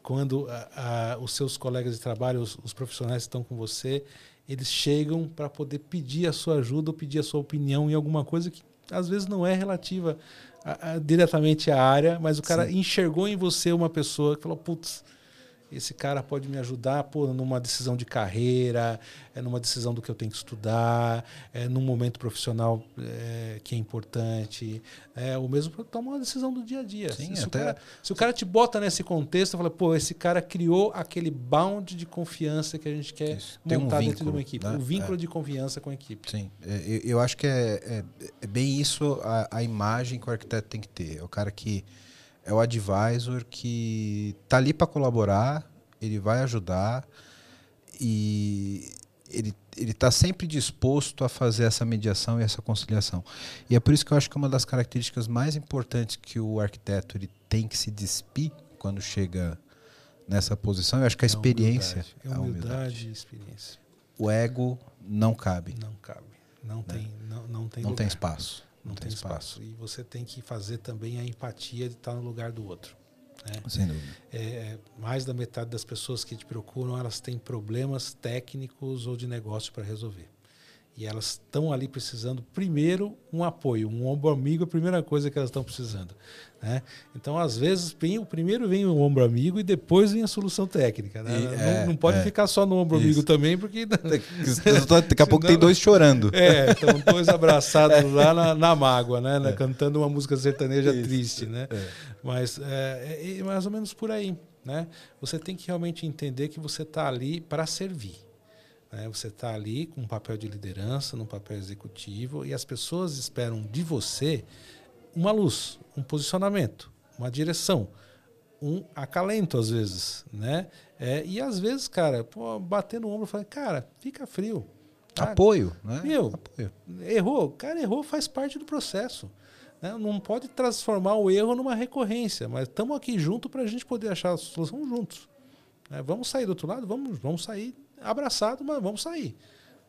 Quando a- a- os seus colegas de trabalho, os, os profissionais que estão com você, eles chegam para poder pedir a sua ajuda ou pedir a sua opinião em alguma coisa que às vezes não é relativa a- a- diretamente à área, mas o cara Sim. enxergou em você uma pessoa que falou, putz, esse cara pode me ajudar pô, numa decisão de carreira, é numa decisão do que eu tenho que estudar, é num momento profissional é, que é importante, é o mesmo para tomar uma decisão do dia a dia. Sim, se, se o até- cara, se o cara te bota nesse contexto, fala, pô, esse cara criou aquele bound de confiança que a gente quer Isso. Tem um montar dentro de vínculo, uma equipe, né? o vínculo É. de confiança com a equipe. Sim, é, eu, eu acho que é, é- é bem isso a, a imagem que o arquiteto tem que ter. É o cara que é o advisor que tá ali para colaborar, ele vai ajudar e ele ele está sempre disposto a fazer essa mediação e essa conciliação. E é por isso que eu acho que uma das características mais importantes que o arquiteto ele tem que se despir quando chega nessa posição, eu acho que a experiência, É a humildade, e experiência. o ego não cabe, Não cabe. Não tem, não, não tem não lugar. tem espaço. Não, tem espaço. E você tem que fazer também a empatia de estar no lugar do outro. né? Sem dúvida. É, mais da metade das pessoas que te procuram, elas têm problemas técnicos ou de negócio para resolver. E elas estão ali precisando, primeiro, um apoio. Um ombro amigo é a primeira coisa que elas estão precisando. Né? Então, às vezes, vem, o primeiro vem o ombro amigo e depois vem a solução técnica. Né? E, não, é, não, pode é. ficar só no ombro Isso. amigo também, porque. Daqui a pouco tem dois chorando. É, estão dois abraçados lá na, na mágoa, né? né? Cantando uma música sertaneja triste, né? Mas é, é- é mais ou menos por aí, né? Você tem que realmente entender que você está ali para servir. Né? Você está ali com um papel de liderança, num papel executivo, e as pessoas esperam de você uma luz, um posicionamento, uma direção, um acalento às vezes, né? É, e às vezes, cara, pô, bater no ombro e falar, cara, fica frio. tá? Apoio, né? Meu, Apoio. errou, cara, errou, faz parte do processo. né? Não pode transformar o erro numa recorrência, mas estamos aqui junto para a gente poder achar a solução juntos. né? Vamos sair do outro lado, vamos, vamos sair abraçado, mas vamos sair.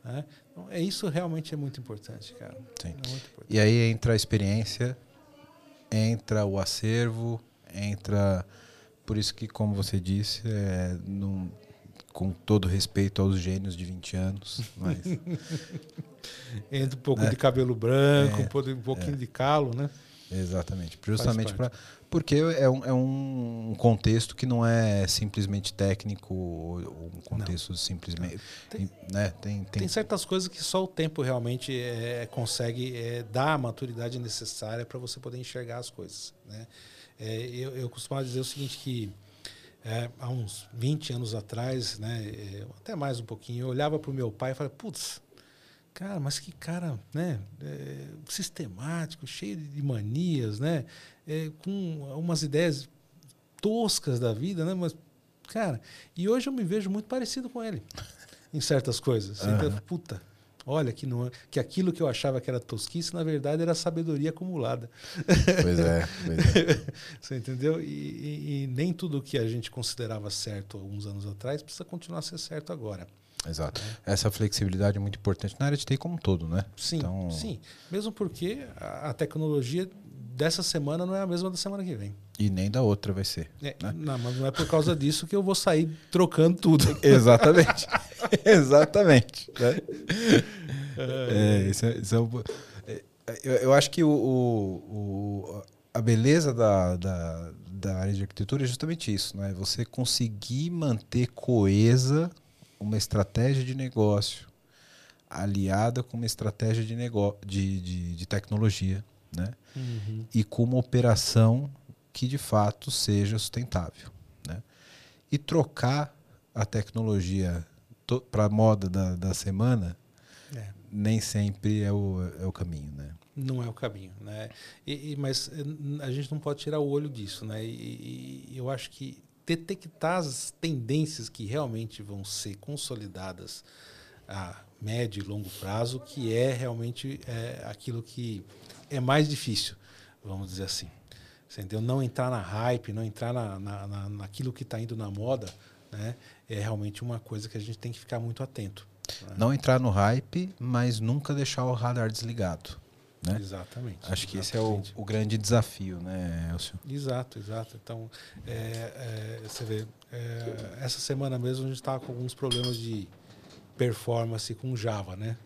né? Então, é isso realmente é muito importante, cara. Sim. É importante. E aí entra a experiência, entra o acervo, entra. Por isso que, como você disse, é, num- com todo respeito aos gênios de 20 anos, mas Entra um pouco É. de cabelo branco, É. um um pouquinho de calo, né? exatamente. Justamente para. Porque é um, é um contexto que não é simplesmente técnico, ou um contexto simplesmente. Tem- né? tem, tem, Tem certas coisas que só o tempo realmente é, consegue é, dar a maturidade necessária para você poder enxergar as coisas. Né? É, eu, eu costumava dizer o seguinte que é, há uns 20 anos atrás, né, é, até mais um pouquinho, eu olhava para o meu pai e falava, putz, cara, mas que cara né, é, sistemático, cheio de manias, né, é, com umas ideias toscas da vida, né, mas, cara, e hoje eu me vejo muito parecido com ele em certas coisas. Aham. entende? Puta, olha que, não, que aquilo que eu achava que era tosquice, na verdade era sabedoria acumulada. Pois é, pois é. Você entendeu? E, e- e nem tudo que a gente considerava certo alguns anos atrás precisa continuar a ser certo agora. Exato. Essa flexibilidade é muito importante na área de TI como um todo, né? Sim, Então- sim. Mesmo porque a, a tecnologia dessa semana não é a mesma da semana que vem. E nem da outra vai ser. É, Né? Não, mas não é por causa disso que eu vou sair trocando tudo. Exatamente. Exatamente. né? É, isso é- isso é um- é, eu, eu acho que o, o- o- a beleza da, da, da área de arquitetura é justamente isso, né? Você conseguir manter coesa uma estratégia de negócio aliada com uma estratégia de, nego de, de, de tecnologia, né? Uhum. e com uma operação que de fato seja sustentável. Né? E trocar a tecnologia para a moda da, da semana É. nem sempre é o, é o caminho. Né? Não é o caminho, né? E, e- mas eh, a gente não pode tirar o olho disso, né? E, e eu acho que detectar as tendências que realmente vão ser consolidadas a médio e longo prazo, que é realmente é, aquilo que é mais difícil, vamos dizer assim. Você entendeu? Não entrar na hype, não entrar na, na, na- naquilo que está indo na moda, né? É realmente uma coisa que a gente tem que ficar muito atento. né? Não entrar no hype, mas nunca deixar o radar desligado. Né? Exatamente. Acho que esse é o, o grande desafio, né, Elcio? Exato, exato. Então, é, é, você vê, é, essa semana mesmo a gente estava com alguns problemas de performance com Java, né?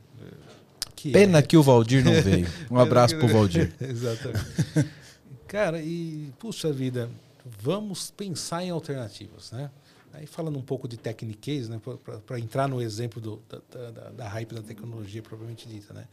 Que Pena é- que o Valdir não veio. Um abraço pro Valdir. Exatamente. Cara, e puxa vida, vamos pensar em alternativas, né? Aí falando um pouco de techniques, né, para entrar no exemplo do, da, da, da hype da tecnologia propriamente dita, né?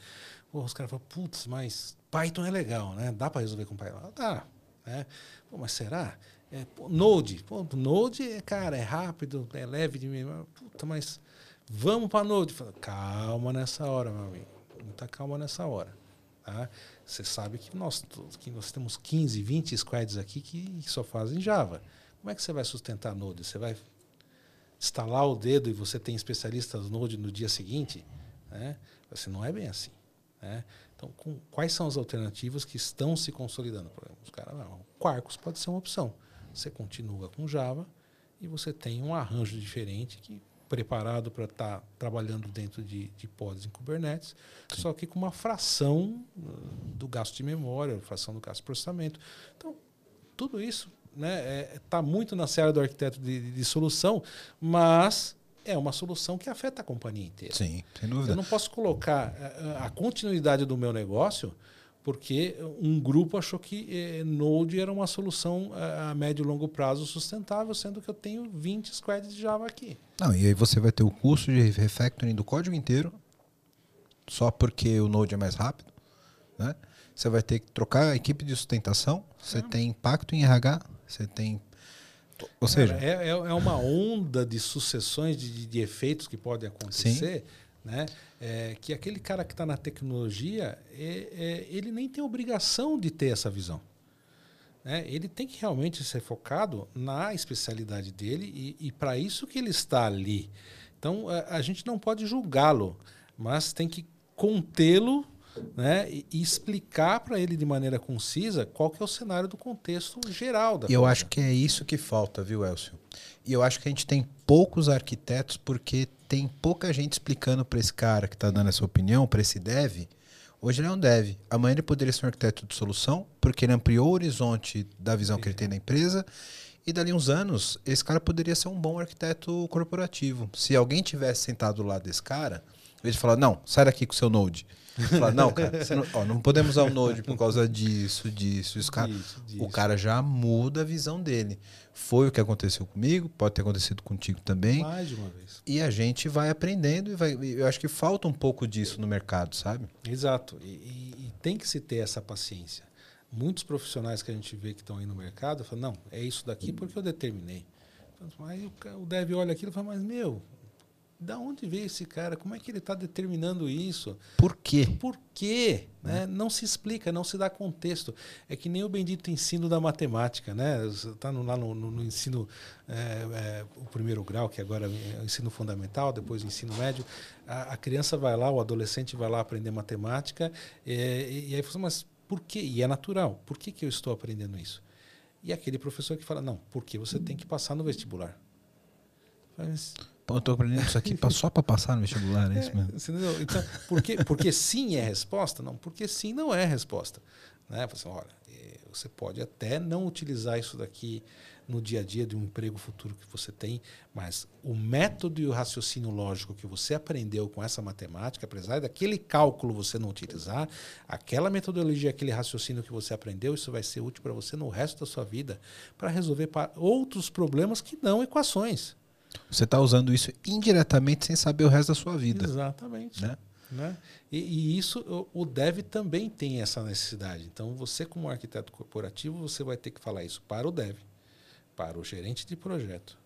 Pô, os caras falam, putz, mas Python é legal, né? Dá para resolver com Python? Dá, né? Pô, mas será? É, pô, Node, pô, Node, é, cara, é rápido, é leve de memória. Puta, mas vamos para Node. Fala, calma nessa hora, meu amigo. Muita calma nessa hora. Tá? Você sabe que nós, que nós temos 15, 20 squads aqui que só fazem Java. Como é que você vai sustentar Node? Você vai estalar o dedo e você tem especialistas Node no dia seguinte? Né? Assim, não é bem assim. Né? Então, com, quais são as alternativas que estão se consolidando? Por exemplo, os caras, o Quarkus pode ser uma opção. Você continua com Java e você tem um arranjo diferente que preparado para estar tá trabalhando dentro de, de pods em Kubernetes, Sim. só que com uma fração do gasto de memória, fração do gasto de processamento. Então, tudo isso está né, é, tá muito na seara do arquiteto de, de, de, solução, mas é uma solução que afeta a companhia inteira. Sim, sem dúvida. Eu não posso colocar eh, a continuidade do meu negócio porque um grupo achou que eh, Node era uma solução eh, a médio e longo prazo sustentável, sendo que eu tenho 20 squads de Java aqui. Não, e aí você vai ter o custo de refactoring do código inteiro, só porque o Node é mais rápido. Né? Você vai ter que trocar a equipe de sustentação, você tem impacto em RH, você tem. Ou seja. É, é, é uma onda de sucessões de, de efeitos que podem acontecer. Sim. Né? É, que aquele cara que está na tecnologia, é, é, ele nem tem obrigação de ter essa visão. Né? Ele tem que realmente ser focado na especialidade dele e, e para isso que ele está ali. Então a, a gente não pode julgá-lo, mas tem que contê-lo né, e, explicar para ele de maneira concisa qual que é o cenário do contexto geral da E eu acho que é isso que falta, viu, Elcio? E eu acho que a gente tem poucos arquitetos porque tem pouca gente explicando para esse cara que está dando essa opinião, para esse dev. Hoje ele é um dev. Amanhã ele poderia ser um arquiteto de solução, porque ele ampliou o horizonte da visão Sim. que ele tem na empresa. E dali uns anos, esse cara poderia ser um bom arquiteto corporativo. Se alguém tivesse sentado do lado desse cara, ele falar: não, sai daqui com o seu Node. Fala, não, cara, não, ó, não, podemos usar o Node por causa disso, disso. Isso, cara, disso. O cara já muda a visão dele. Foi o que aconteceu comigo, pode ter acontecido contigo também. Mais de uma vez. E a gente vai aprendendo e vai. Eu acho que falta um pouco disso no mercado, sabe? Exato. E, e, e tem que se ter essa paciência. Muitos profissionais que a gente vê que estão aí no mercado falam, não, é isso daqui porque eu determinei. Aí o dev olha aquilo e fala, mas meu, da onde veio esse cara? Como é que ele está determinando isso? Por quê? Por quê? Né? É. Não se explica, não se dá contexto. É que nem o bendito ensino da matemática, né? Está lá no, no, no ensino, é, é, o primeiro grau, que agora é o ensino fundamental, depois o ensino médio. A, a criança vai lá, o adolescente vai lá aprender matemática, é, e, e aí você mas por quê? E é natural. Por que, que eu estou aprendendo isso? E aquele professor que fala, não, porque você tem que passar no vestibular. Mas, eu estou aprendendo isso aqui só para passar no vestibular, é isso é, mesmo. Então, porque, porque sim é resposta? Não, porque sim não é resposta. Né? Assim, olha, é, você pode até não utilizar isso daqui no dia a dia de um emprego futuro que você tem, mas o método e o raciocínio lógico que você aprendeu com essa matemática, apesar daquele cálculo você não utilizar, aquela metodologia, aquele raciocínio que você aprendeu, isso vai ser útil para você no resto da sua vida para resolver outros problemas que não equações. Você está usando isso indiretamente sem saber o resto da sua vida. Exatamente. Né? Né? E, e, isso o dev também tem essa necessidade. Então, você como arquiteto corporativo, você vai ter que falar isso para o dev, para o gerente de projeto,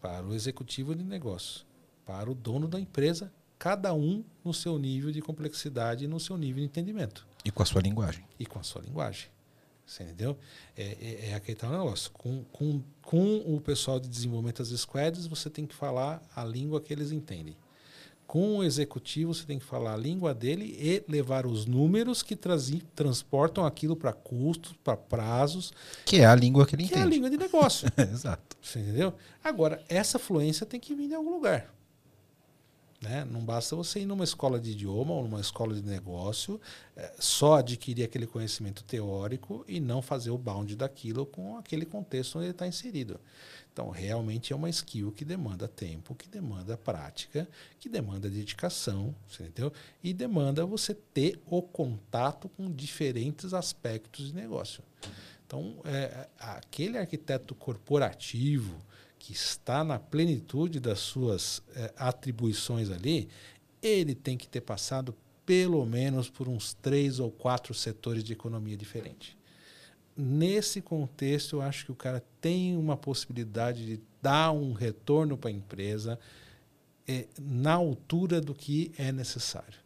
para o executivo de negócio, para o dono da empresa, cada um no seu nível de complexidade e no seu nível de entendimento. E com a sua linguagem. E com a sua linguagem. Você entendeu? É, é, é aquele tal negócio. Com, com, com o pessoal de desenvolvimento das squads, você tem que falar a língua que eles entendem. Com o executivo, você tem que falar a língua dele e levar os números que trazem, transportam aquilo para custos, para prazos. Que é a língua que ele que entende. Que é a língua de negócio. Exato. Você entendeu? Agora, essa fluência tem que vir de algum lugar. Né? Não basta você ir numa escola de idioma ou numa escola de negócio, é, só adquirir aquele conhecimento teórico e não fazer o bound daquilo com aquele contexto onde ele está inserido. Então, realmente é uma skill que demanda tempo, que demanda prática, que demanda dedicação, entendeu? E demanda você ter o contato com diferentes aspectos de negócio. Então, é, aquele arquiteto corporativo, que está na plenitude das suas é, atribuições ali, ele tem que ter passado pelo menos por uns três ou quatro setores de economia diferente. Nesse contexto, eu acho que o cara tem uma possibilidade de dar um retorno para a empresa é, na altura do que é necessário.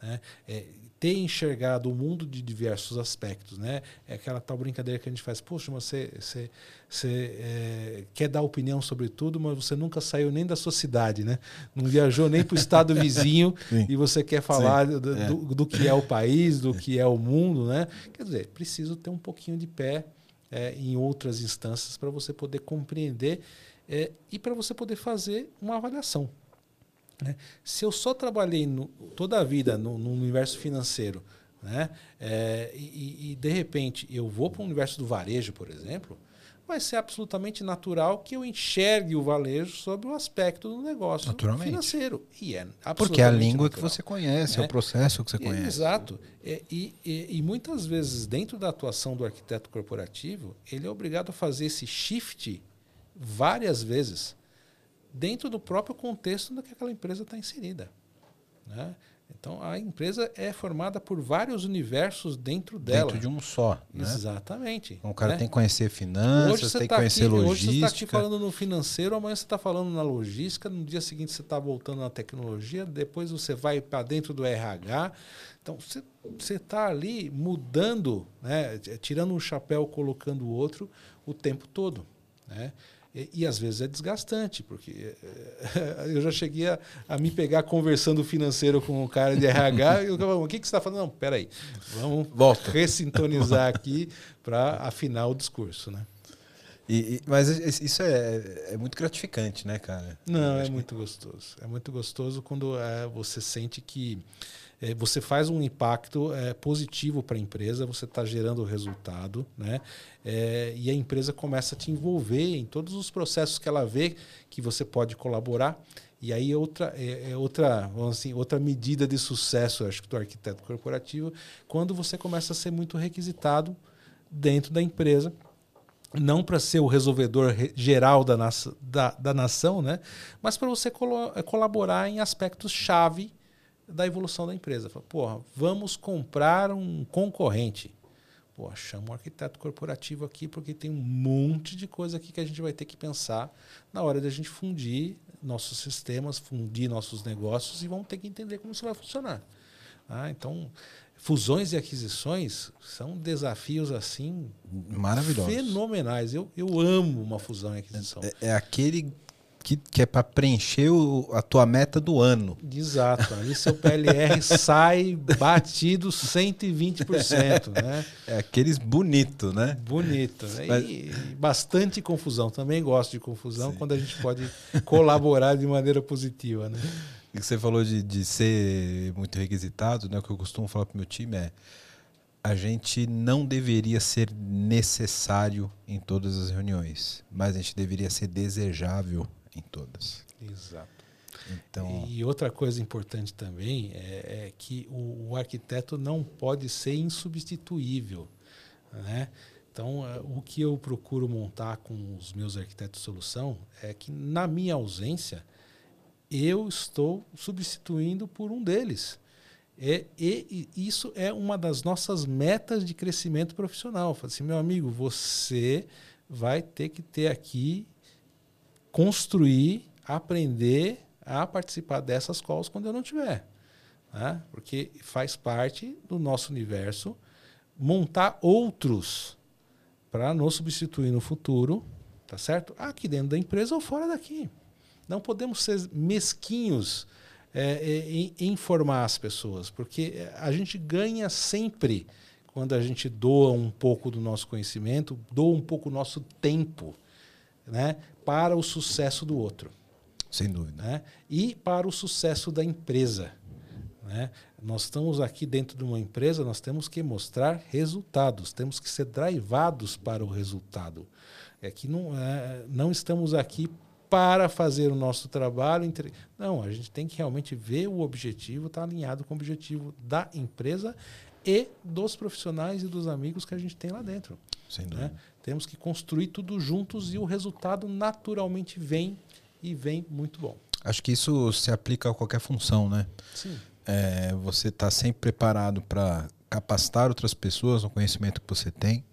Né? É, ter enxergado o mundo de diversos aspectos, né? É aquela tal brincadeira que a gente faz, poxa, você, você, você é, quer dar opinião sobre tudo, mas você nunca saiu nem da sua cidade, né? Não viajou nem para o estado vizinho e você quer falar do, é. do, do, que é o país, do que é o mundo, né? Quer dizer, preciso ter um pouquinho de pé é, em outras instâncias para você poder compreender é, e para você poder fazer uma avaliação. Né? Se eu só trabalhei no, toda a vida no, no universo financeiro né? É, e, e, de repente eu vou para o universo do varejo, por exemplo, vai ser absolutamente natural que eu enxergue o varejo sob o aspecto do negócio financeiro. E é Porque é a língua que natural. você conhece, é, É. o processo que você conhece. Exato. É, E, e, e muitas vezes, dentro da atuação do arquiteto corporativo, ele é obrigado a fazer esse shift várias vezes dentro do próprio contexto no que aquela empresa está inserida. Né? Então, a empresa é formada por vários universos dentro dela. Dentro de um só. Né? Exatamente. Então, o cara né? tem que conhecer finanças, tem que tá conhecer aqui, Hoje você está aqui logística. falando no financeiro, amanhã você está falando na logística, no dia seguinte você está voltando na tecnologia, depois você vai para dentro do RH. Então você você está ali mudando, né, tirando um chapéu, colocando o outro o tempo todo. Né? E, e às vezes é desgastante, porque eh, eu já cheguei a, a me pegar conversando financeiro com o cara de RH e eu falava, o que, que você está falando? Não, peraí, vamos Volta. ressintonizar aqui para afinar o discurso. Né? E- e- mas es- isso é, é muito gratificante, né, cara? Não, é acho que- muito gostoso. É muito gostoso quando é, você sente que é, você faz um impacto é, positivo para a empresa, você está gerando resultado, né? É, e a empresa começa a te envolver em todos os processos que ela vê que você pode colaborar. E aí outra é, é outra, assim, outra medida de sucesso, acho que do arquiteto corporativo, quando você começa a ser muito requisitado dentro da empresa não para ser o resolvedor re- geral da, naça- da, da nação, né? mas para você eh, colaborar em aspectos chave da evolução da empresa. Fala, Porra, vamos comprar um concorrente. Pô, chama um arquiteto corporativo aqui porque tem um monte de coisa aqui que a gente vai ter que pensar na hora da gente fundir nossos sistemas, fundir nossos negócios e vamos ter que entender como isso vai funcionar. Ah, então, fusões e aquisições são desafios assim Maravilhoso. fenomenais. Eu, eu amo uma fusão e aquisição. É, é aquele que, que é para preencher o- a tua meta do ano. Exato. Ali seu PLR sai batido 120%. Né? É aqueles bonito, né? Bonito. né? Mas- E bastante confusão. Também gosto de confusão Sim. quando a gente pode colaborar de maneira positiva. Né? E que você falou de, de ser muito requisitado, né? O que eu costumo falar pro meu time é a gente não deveria ser necessário em todas as reuniões, mas a gente deveria ser desejável em todas. Exato. Então, E outra coisa importante também é, é que o, o arquiteto não pode ser insubstituível. Né? Então, eh, o que eu procuro montar com os meus arquitetos de solução é que, na minha ausência, eu estou substituindo por um deles. É, e, e isso é uma das nossas metas de crescimento profissional. Fala assim, meu amigo, você vai ter que ter aqui, construir, aprender a participar dessas calls quando eu não tiver. Né? Porque faz parte do nosso universo montar outros para nos substituir no futuro, tá certo? Aqui dentro da empresa ou fora daqui. Não podemos ser mesquinhos é, é, em, em informar as pessoas, porque a gente ganha sempre quando a gente doa um pouco do nosso conhecimento, doa um pouco do nosso tempo né, para o sucesso do outro sem dúvida. né? e para o sucesso da empresa. Né? Nós estamos aqui dentro de uma empresa, nós temos que mostrar resultados, temos que ser drivados para o resultado. É que não, é, não estamos aqui para fazer o nosso trabalho. entre- Não, a gente tem que realmente ver o objetivo, estar alinhado com o objetivo da empresa e dos profissionais e dos amigos que a gente tem lá dentro. Sem Né? Temos que construir tudo juntos e o resultado naturalmente vem e vem muito bom. Acho que isso se aplica a qualquer função, né? Sim. É, você está sempre preparado para capacitar outras pessoas no conhecimento que você tem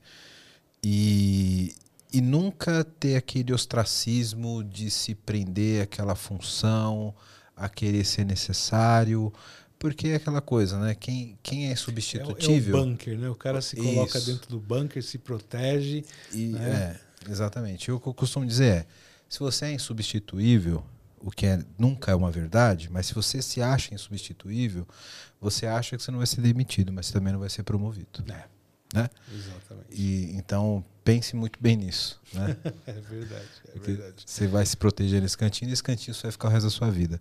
e, e nunca ter aquele ostracismo de se prender àquela função, a querer ser necessário, porque é aquela coisa, né? Quem, quem é É, substitutível. É o bunker, né? O cara se coloca Isso. dentro do bunker, se protege. E, né? é, exatamente. O que eu costumo dizer é: se você é insubstituível, o que é, nunca é uma verdade, mas se você se acha insubstituível, você acha que você não vai ser demitido, mas você também não vai ser promovido. É, Né? exatamente. E, então, pense muito bem nisso. Né? É verdade, é Porque verdade. Você vai se proteger nesse cantinho e esse cantinho você vai ficar o resto da sua vida.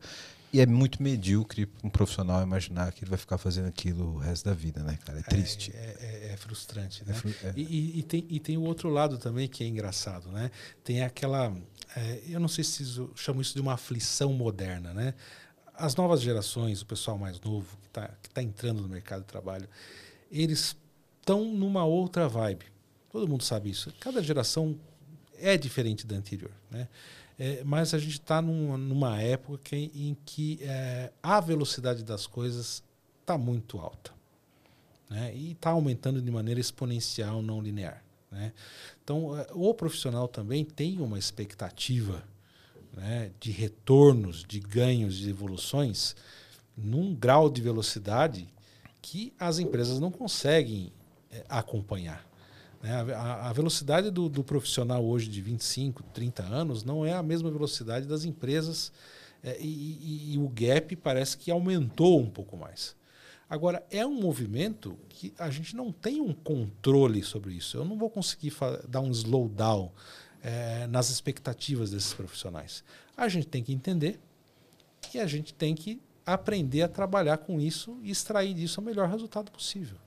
E é muito medíocre um profissional imaginar que ele vai ficar fazendo aquilo o resto da vida, né, cara? É triste. É, é, é frustrante, né? É fru- é. E, e- tem, e tem o outro lado também que é engraçado, né? Tem aquela. é, eu não sei se isso, chamo isso de uma aflição moderna, né? As novas gerações, o pessoal mais novo que está que tá entrando no mercado de trabalho, eles estão numa outra vibe. Todo mundo sabe isso. Cada geração é diferente da anterior, né? É, mas a gente está numa, numa época que- em que é, a velocidade das coisas está muito alta né? e está aumentando de maneira exponencial, não linear. Né? Então, eh, o profissional também tem uma expectativa né, de retornos, de ganhos, de evoluções, num grau de velocidade que as empresas não conseguem eh, acompanhar. Né? A, velocidade do, do profissional hoje de 25, 30 anos não é a mesma velocidade das empresas eh, e, e- e o gap parece que aumentou um pouco mais. Agora, é um movimento que a gente não tem um controle sobre isso. Eu não vou conseguir dar um slowdown eh, nas expectativas desses profissionais. A gente tem que entender e a gente tem que aprender a trabalhar com isso e extrair disso o melhor resultado possível.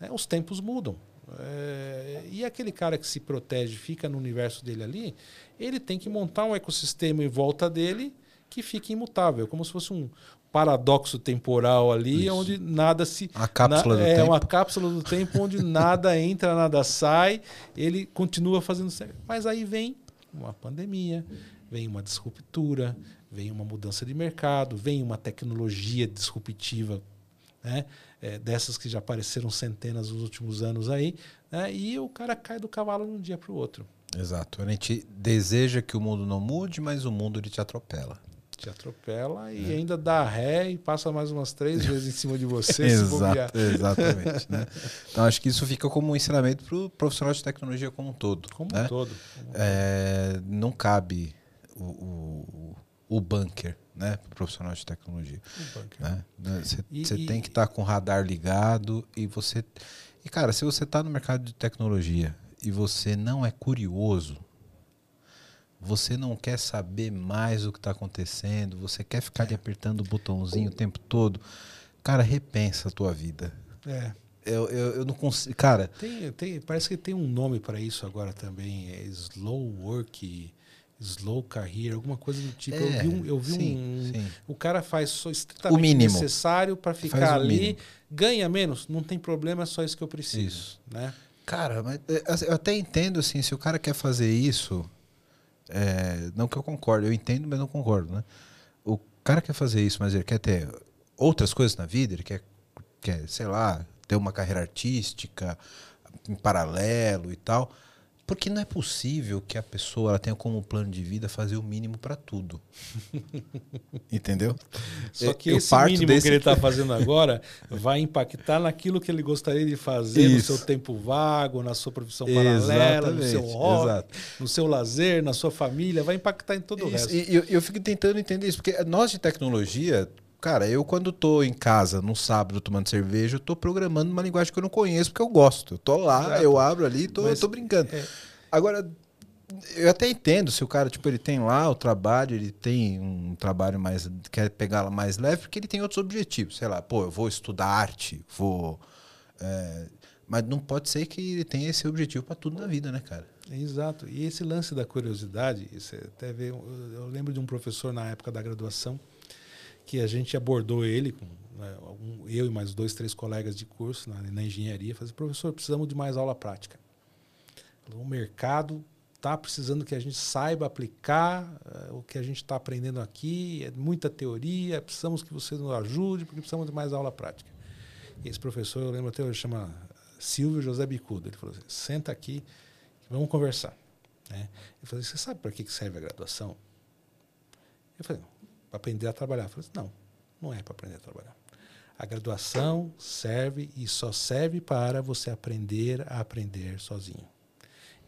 né? Os tempos mudam. É, e aquele cara que se protege, fica no universo dele ali, ele tem que montar um ecossistema em volta dele que fique imutável, como se fosse um paradoxo temporal ali, Isso. onde nada se. A cápsula na- do é tempo. uma cápsula do tempo onde nada entra, nada sai, ele continua fazendo certo. Mas aí vem uma pandemia, vem uma disruptura, vem uma mudança de mercado, vem uma tecnologia disruptiva, né? É, dessas que já apareceram centenas nos últimos anos aí, né? e o cara cai do cavalo de um dia para o outro. Exato. A gente deseja que o mundo não mude, mas o mundo ele te atropela. Te atropela É. e ainda dá ré e passa mais umas três vezes em cima de você. Exato, exatamente. né? Então acho que isso fica como um ensinamento para o profissional de tecnologia como um todo. Como né? um todo. É, não cabe o, o, o bunker né, para o profissional de tecnologia. Bunker. né? Você você e- tem que estar com o radar ligado e você. E cara, se você está no mercado de tecnologia e você não é curioso, você não quer saber mais o que está acontecendo, você quer ficar ali apertando o botãozinho o tempo todo, cara, repensa a tua vida. É. Eu, eu, eu não consigo. Cara, Tem, tem, parece que tem um nome para isso agora também. É slow work, slow career, alguma coisa do tipo. eu É, vi um. Eu vi sim, um sim. O cara faz só estritamente O mínimo. necessário para ficar ali, mínimo. ganha menos, não tem problema, é só isso que eu preciso. Isso. Né? Cara, mas é, assim, eu até entendo assim, se o cara quer fazer isso, é, não que eu concordo, eu entendo, mas não concordo, né? O cara quer fazer isso, mas ele quer ter outras coisas na vida, ele quer, quer sei lá, ter uma carreira artística em paralelo e tal. Porque não é possível que a pessoa ela tenha como plano de vida fazer o mínimo para tudo. Entendeu? Só que Eu esse parto mínimo desse- que ele está fazendo agora vai impactar naquilo que ele gostaria de fazer Isso. no seu tempo vago, na sua profissão paralela, no seu Exatamente, hobby, exato. no seu lazer, na sua família, vai impactar em todo o Isso, resto. E eu, eu fico tentando entender isso, porque nós de tecnologia, cara, eu quando tô em casa no sábado tomando cerveja, eu tô programando uma linguagem que eu não conheço, porque eu gosto. Eu tô lá, Exato. eu abro ali, tô, Mas, tô brincando. é. Agora, eu até entendo se o cara, tipo, ele tem lá o trabalho, ele tem um trabalho mais, quer pegá-la mais leve, porque ele tem outros objetivos. Sei lá, pô, eu vou estudar arte, vou. é, mas não pode ser que ele tenha esse objetivo para tudo na vida, né, cara? Exato. E esse lance da curiosidade, você até vê, eu eu lembro de um professor na época da graduação que a gente abordou ele, com, né, eu e mais dois, três colegas de curso na, na engenharia, falou assim, professor, precisamos de mais aula prática. O mercado está precisando que a gente saiba aplicar eh, o que a gente está aprendendo aqui, é muita teoria, precisamos que você nos ajude, porque precisamos de mais aula prática. E esse professor, eu lembro até hoje, chama Silvio José Bicudo. Ele falou assim: senta aqui, vamos conversar. Né? Ele falou assim: você sabe para que serve a graduação? Eu falei: para aprender a trabalhar. Eu falei assim, não, não é para aprender a trabalhar. A graduação serve e só serve para você aprender a aprender sozinho.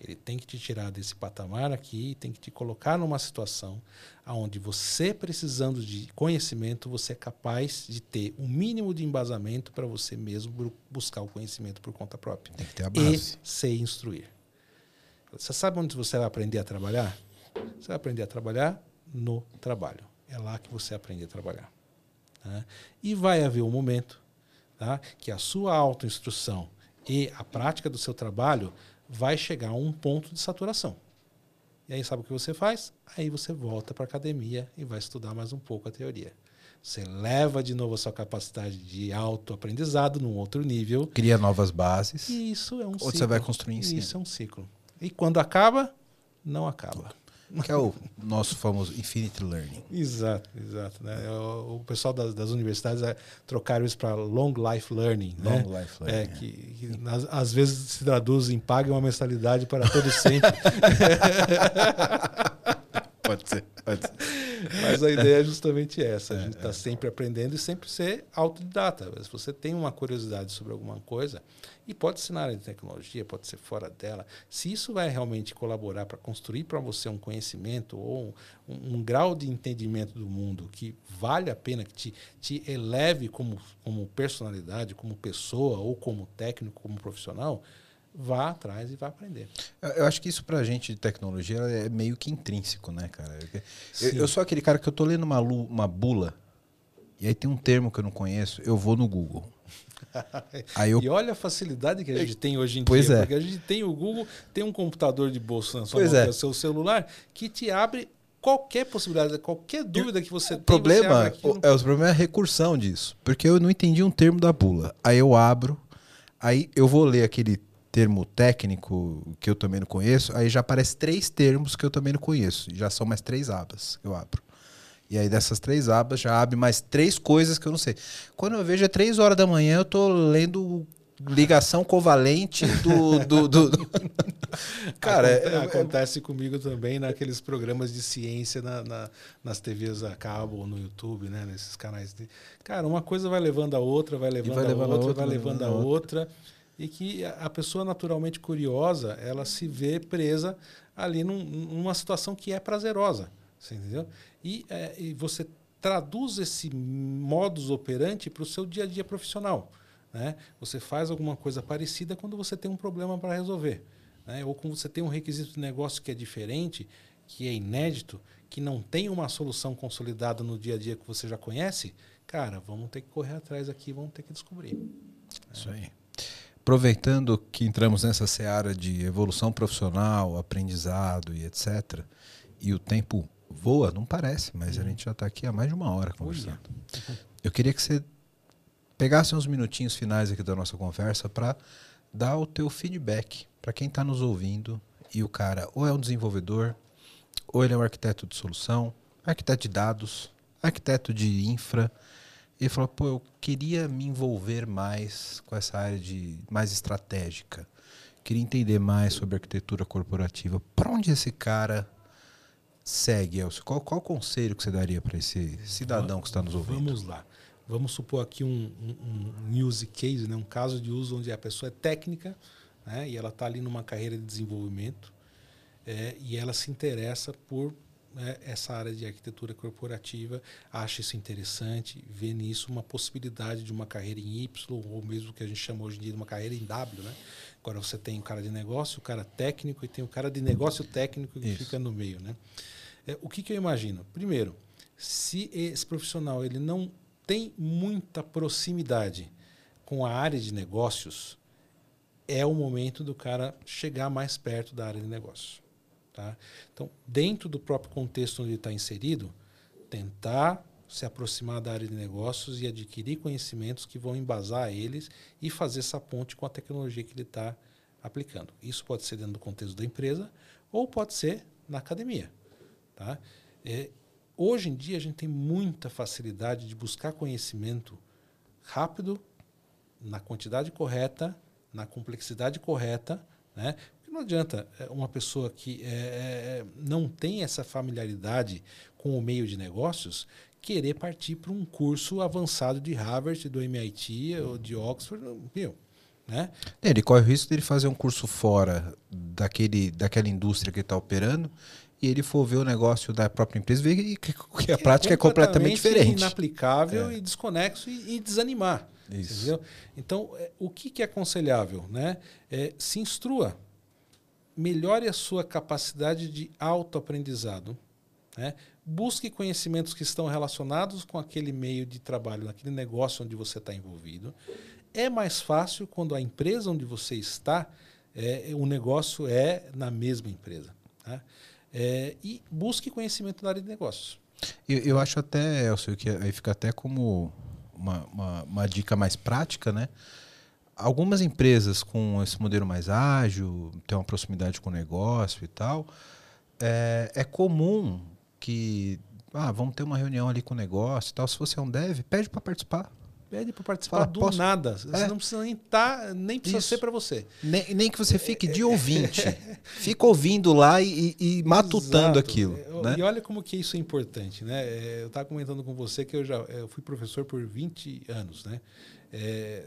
Ele tem que te tirar desse patamar aqui, tem que te colocar numa situação onde você, precisando de conhecimento, você é capaz de ter o mínimo de embasamento para você mesmo bu- buscar o conhecimento por conta própria. Tem que ter a E base. se instruir. Você sabe onde você vai aprender a trabalhar? Você vai aprender a trabalhar no trabalho. É lá que você aprende a trabalhar. Tá? E vai haver um momento tá? que a sua autoinstrução e a prática do seu trabalho vai chegar a um ponto de saturação. E aí sabe o que você faz? Aí você volta para a academia e vai estudar mais um pouco a teoria. Você leva de novo a sua capacidade de autoaprendizado num outro nível. Cria novas bases. E isso é um Ou ciclo. você vai construir em cima. Isso é um ciclo. E quando acaba, não acaba. Que é o nosso famoso Infinite Learning. Exato, exato. Né? O, o pessoal das, das universidades é, trocaram isso para Long Life Learning. né? Long Life É, Learning. que, que às, às vezes se traduz em pague uma mensalidade para todo sempre. Pode ser, pode ser. Mas a ideia é justamente essa. A gente está sempre aprendendo e sempre ser autodidata. Se você tem uma curiosidade sobre alguma coisa, e pode ser na área de tecnologia, pode ser fora dela, se isso vai realmente colaborar para construir para você um conhecimento ou um, um grau de entendimento do mundo que vale a pena, que te, te eleve como, como personalidade, como pessoa, ou como técnico, como profissional, vá atrás e vá aprender. Eu- acho que isso pra gente de tecnologia é meio que intrínseco, né, cara? Eu, eu sou aquele cara que eu tô lendo uma, uma bula e aí tem um termo que eu não conheço, eu vou no Google. Aí eu E olha a facilidade que a gente tem hoje em Pois dia. é. Porque a gente tem o Google, tem um computador de bolso na sua Pois mão, é. que é o seu celular, que te abre qualquer possibilidade, qualquer dúvida que você O tem. você problema o- é, o problema é a recursão disso. Porque eu não entendi um termo da bula. Aí eu abro, aí eu vou ler aquele termo técnico que eu também não conheço, aí já aparece três termos que eu também não conheço. Já são mais três abas que eu abro. E aí dessas três abas já abre mais três coisas que eu não sei. Quando eu vejo é três horas da manhã, eu tô lendo ligação covalente do. do, do- do- Cara, Aconte- é- é- acontece comigo também naqueles programas de ciência na, na- nas TVs a cabo ou no YouTube, né? Nesses canais. De... Cara, uma coisa vai levando a outra, vai levando, vai a, levando a outra, outra, vai levando a levando a outra. E que a pessoa naturalmente curiosa, ela se vê presa ali num- numa situação que é prazerosa. Você entendeu? E, é, e você traduz esse modus operandi para o seu dia a dia profissional. Né? Você faz alguma coisa parecida quando você tem um problema para resolver. Né? Ou quando você tem um requisito de negócio que é diferente, que é inédito, que não tem uma solução consolidada no dia a dia que você já conhece, cara, vamos ter que correr atrás aqui, vamos ter que descobrir. Isso aí. Aproveitando que entramos nessa seara de evolução profissional, aprendizado e etc. E o tempo voa, não parece, mas a gente já está aqui há mais de uma hora conversando. Eu queria que você pegasse uns minutinhos finais aqui da nossa conversa para dar o teu feedback para quem está nos ouvindo e o cara ou é um desenvolvedor, ou ele é um arquiteto de solução, arquiteto de dados, arquiteto de infra. Ele falou, pô, eu queria me envolver mais com essa área de mais estratégica. Queria entender mais sobre arquitetura corporativa. Para onde esse cara segue, Elcio? Qual, qual conselho que você daria para esse cidadão que está nos ouvindo? Vamos lá. Vamos supor aqui um, um, um use case, né? um caso de uso onde a pessoa é técnica né? e ela está ali numa carreira de desenvolvimento é, e ela se interessa por né, essa área de arquitetura corporativa, acha isso interessante, vê nisso uma possibilidade de uma carreira em Y, ou mesmo que a gente chama hoje em dia de uma carreira em W. Né? Agora você tem o cara de negócio, o cara técnico e tem o cara de negócio técnico que Isso. fica no meio. Né? É, o que, que eu imagino? Primeiro, se esse profissional ele não tem muita proximidade com a área de negócios, é o momento do cara chegar mais perto da área de negócios. Tá? Então, dentro do próprio contexto onde ele está inserido, tentar se aproximar da área de negócios e adquirir conhecimentos que vão embasar eles e fazer essa ponte com a tecnologia que ele está aplicando. Isso pode ser dentro do contexto da empresa ou pode ser na academia. Tá? É, hoje em dia a gente tem muita facilidade de buscar conhecimento rápido, na quantidade correta, na complexidade correta, né? Não adianta é, uma pessoa que é, não tem essa familiaridade com o meio de negócios querer partir para um curso avançado de Harvard, do MIT ou de Oxford, meu, né? Ele corre o risco de fazer um curso fora daquele, daquela indústria que ele está operando e ele for ver o negócio da própria empresa e ver que, que a prática é completamente diferente. inaplicável e desconexo e, e desanimar. Isso. Entendeu? Então, é, o que, que é aconselhável? Né? É, se instrua. Melhore a sua capacidade de autoaprendizado. Né? Busque conhecimentos que estão relacionados com aquele meio de trabalho, naquele negócio onde você está envolvido. É mais fácil quando a empresa onde você está, é, o negócio é na mesma empresa. Tá? É, e busque conhecimento na área de negócios. Eu, eu acho até, Elcio, que aí fica até como uma, uma, uma dica mais prática, né? Algumas empresas com esse modelo mais ágil, tem uma proximidade com o negócio e tal, é, é comum que ah, vamos ter uma reunião ali com o negócio e tal. Se você é um dev, pede para participar. Pede para participar Fala, do posso- nada. Você É. não precisa nem tá, nem precisa Isso. ser para você. Nem, nem que você fique de ouvinte. Fica ouvindo lá e, e matutando Exato. aquilo. É, Né? E olha como que isso é importante, né? É, Eu estava comentando com você que eu já eu fui professor por 20 anos, né? É,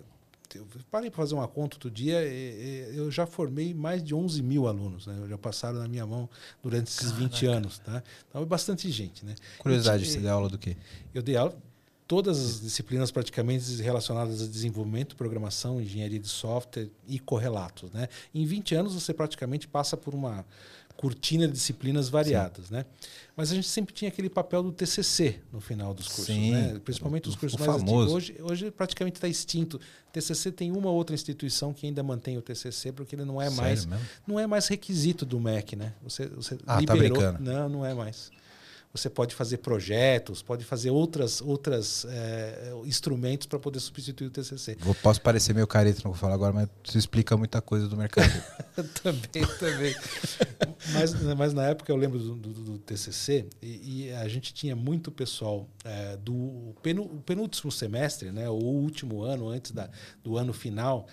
eu parei para fazer uma conta outro dia, eu já formei mais de 11 mil alunos, né? Já passaram na minha mão durante esses 20 anos, tá? Então é bastante gente, né? Curiosidade, E- você dá aula do quê? Eu dei aula todas as disciplinas praticamente relacionadas a desenvolvimento, programação, engenharia de software e correlatos, né? Em 20 anos você praticamente passa por uma cortina de disciplinas variadas, né? Mas a gente sempre tinha aquele papel do TCC no final dos cursos, Sim, né? Principalmente os o- cursos o mais famoso. antigos. Hoje, hoje praticamente está extinto. TCC tem uma outra instituição que ainda mantém o TCC porque ele não é Sério mais mesmo? não é mais requisito do MEC, né? Você, você Ah, tá liberou. brincando. Não, não é mais. Você pode fazer projetos, pode fazer outras, outras eh, instrumentos para poder substituir o TCC. Vou, posso parecer meio careta no que eu vou falar agora, mas isso explica muita coisa do mercado. também, também. mas, mas na época eu lembro do, do- do TCC e, e a gente tinha muito pessoal eh, do penu, penúltimo semestre, né, o último ano antes da, do ano final,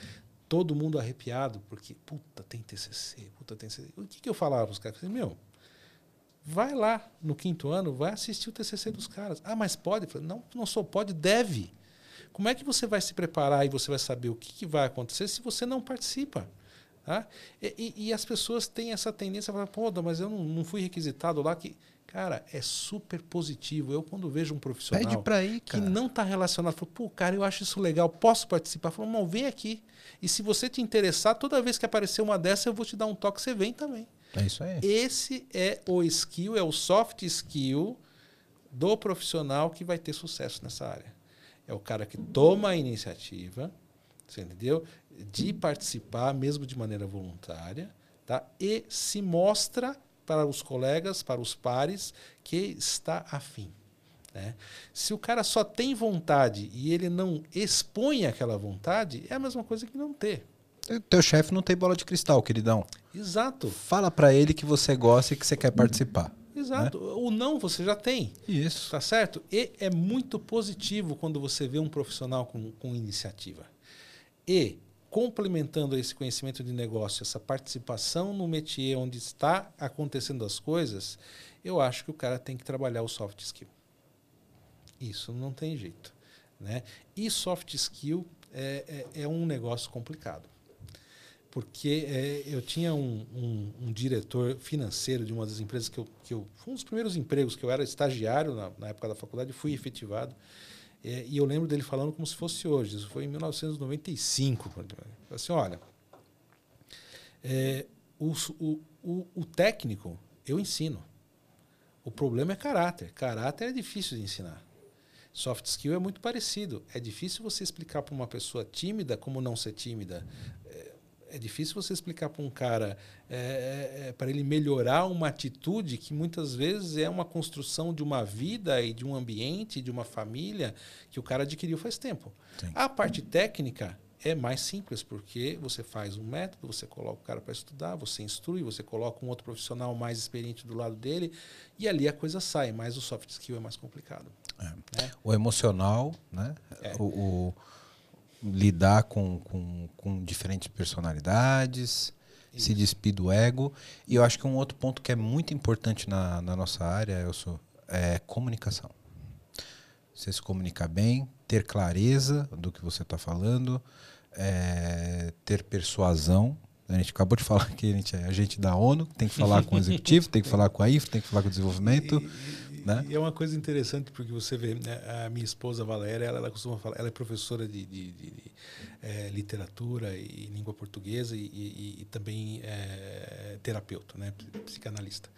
todo mundo arrepiado porque puta tem TCC, puta tem TCC. O que, que eu falava para os caras? Meu, vai lá no quinto ano, vai assistir o TCC dos caras. Ah, mas pode? Não, não só pode, deve. Como é que você vai se preparar e você vai saber o que, que vai acontecer se você não participa? Tá? E, e- e as pessoas têm essa tendência a falar, pô, mas eu não, não fui requisitado lá. que Cara, é super positivo. Eu, quando vejo um profissional Pede pra ir, que cara. não está relacionado, falo, pô, cara, eu acho isso legal, posso participar? Falo, não, vem aqui. E se você te interessar, toda vez que aparecer uma dessa, eu vou te dar um toque, você vem também. É isso aí. Esse é o skill, é o soft skill do profissional que vai ter sucesso nessa área. É o cara que toma a iniciativa, você entendeu? De participar, mesmo de maneira voluntária, tá? E se mostra para os colegas, para os pares, que está afim. Né? Se o cara só tem vontade e ele não expõe aquela vontade, é a mesma coisa que não ter. Teu chefe não tem bola de cristal, queridão. Exato. Fala pra ele que você gosta e que você quer participar. Exato. O não você já tem. Isso. Tá certo? E é muito positivo quando você vê um profissional com, com iniciativa. E, complementando esse conhecimento de negócio, essa participação no métier onde está acontecendo as coisas, eu acho que o cara tem que trabalhar o soft skill. Isso não tem jeito. Né? E soft skill é, é, é um negócio complicado. Porque é, eu tinha um, um, um diretor financeiro de uma das empresas que eu, que eu. Foi um dos primeiros empregos que eu era estagiário na, na época da faculdade, fui efetivado. É, e eu lembro dele falando como se fosse hoje. Isso foi em 1995. quando- Assim, olha, é, o, o, o, o técnico eu ensino. O problema é caráter. Caráter é difícil de ensinar. Soft skill é muito parecido. É difícil você explicar para uma pessoa tímida como não ser tímida. É, é difícil você explicar para um cara é, para ele melhorar uma atitude que muitas vezes é uma construção de uma vida e de um ambiente, de uma família que o cara adquiriu faz tempo. Sim. A parte técnica é mais simples, porque você faz um método, você coloca o cara para estudar, você instrui, você coloca um outro profissional mais experiente do lado dele, e ali a coisa sai, mas o soft skill é mais complicado. né? O emocional, né? É. O, o lidar com, com, com diferentes personalidades, se despir do ego. E eu acho que um outro ponto que é muito importante na, na nossa área, Elcio, é comunicação. Você se comunicar bem, ter clareza do que você está falando, é, ter persuasão. A gente acabou de falar que a gente é agente da ONU, tem que falar com o executivo, tem que falar com a IFA, tem que falar com o desenvolvimento. Né? E é uma coisa interessante porque você vê, né, a minha esposa Valéria, ela, ela costuma falar, ela é professora de, de, de, de é, literatura e língua portuguesa e, e, e também é, terapeuta, né, psicanalista.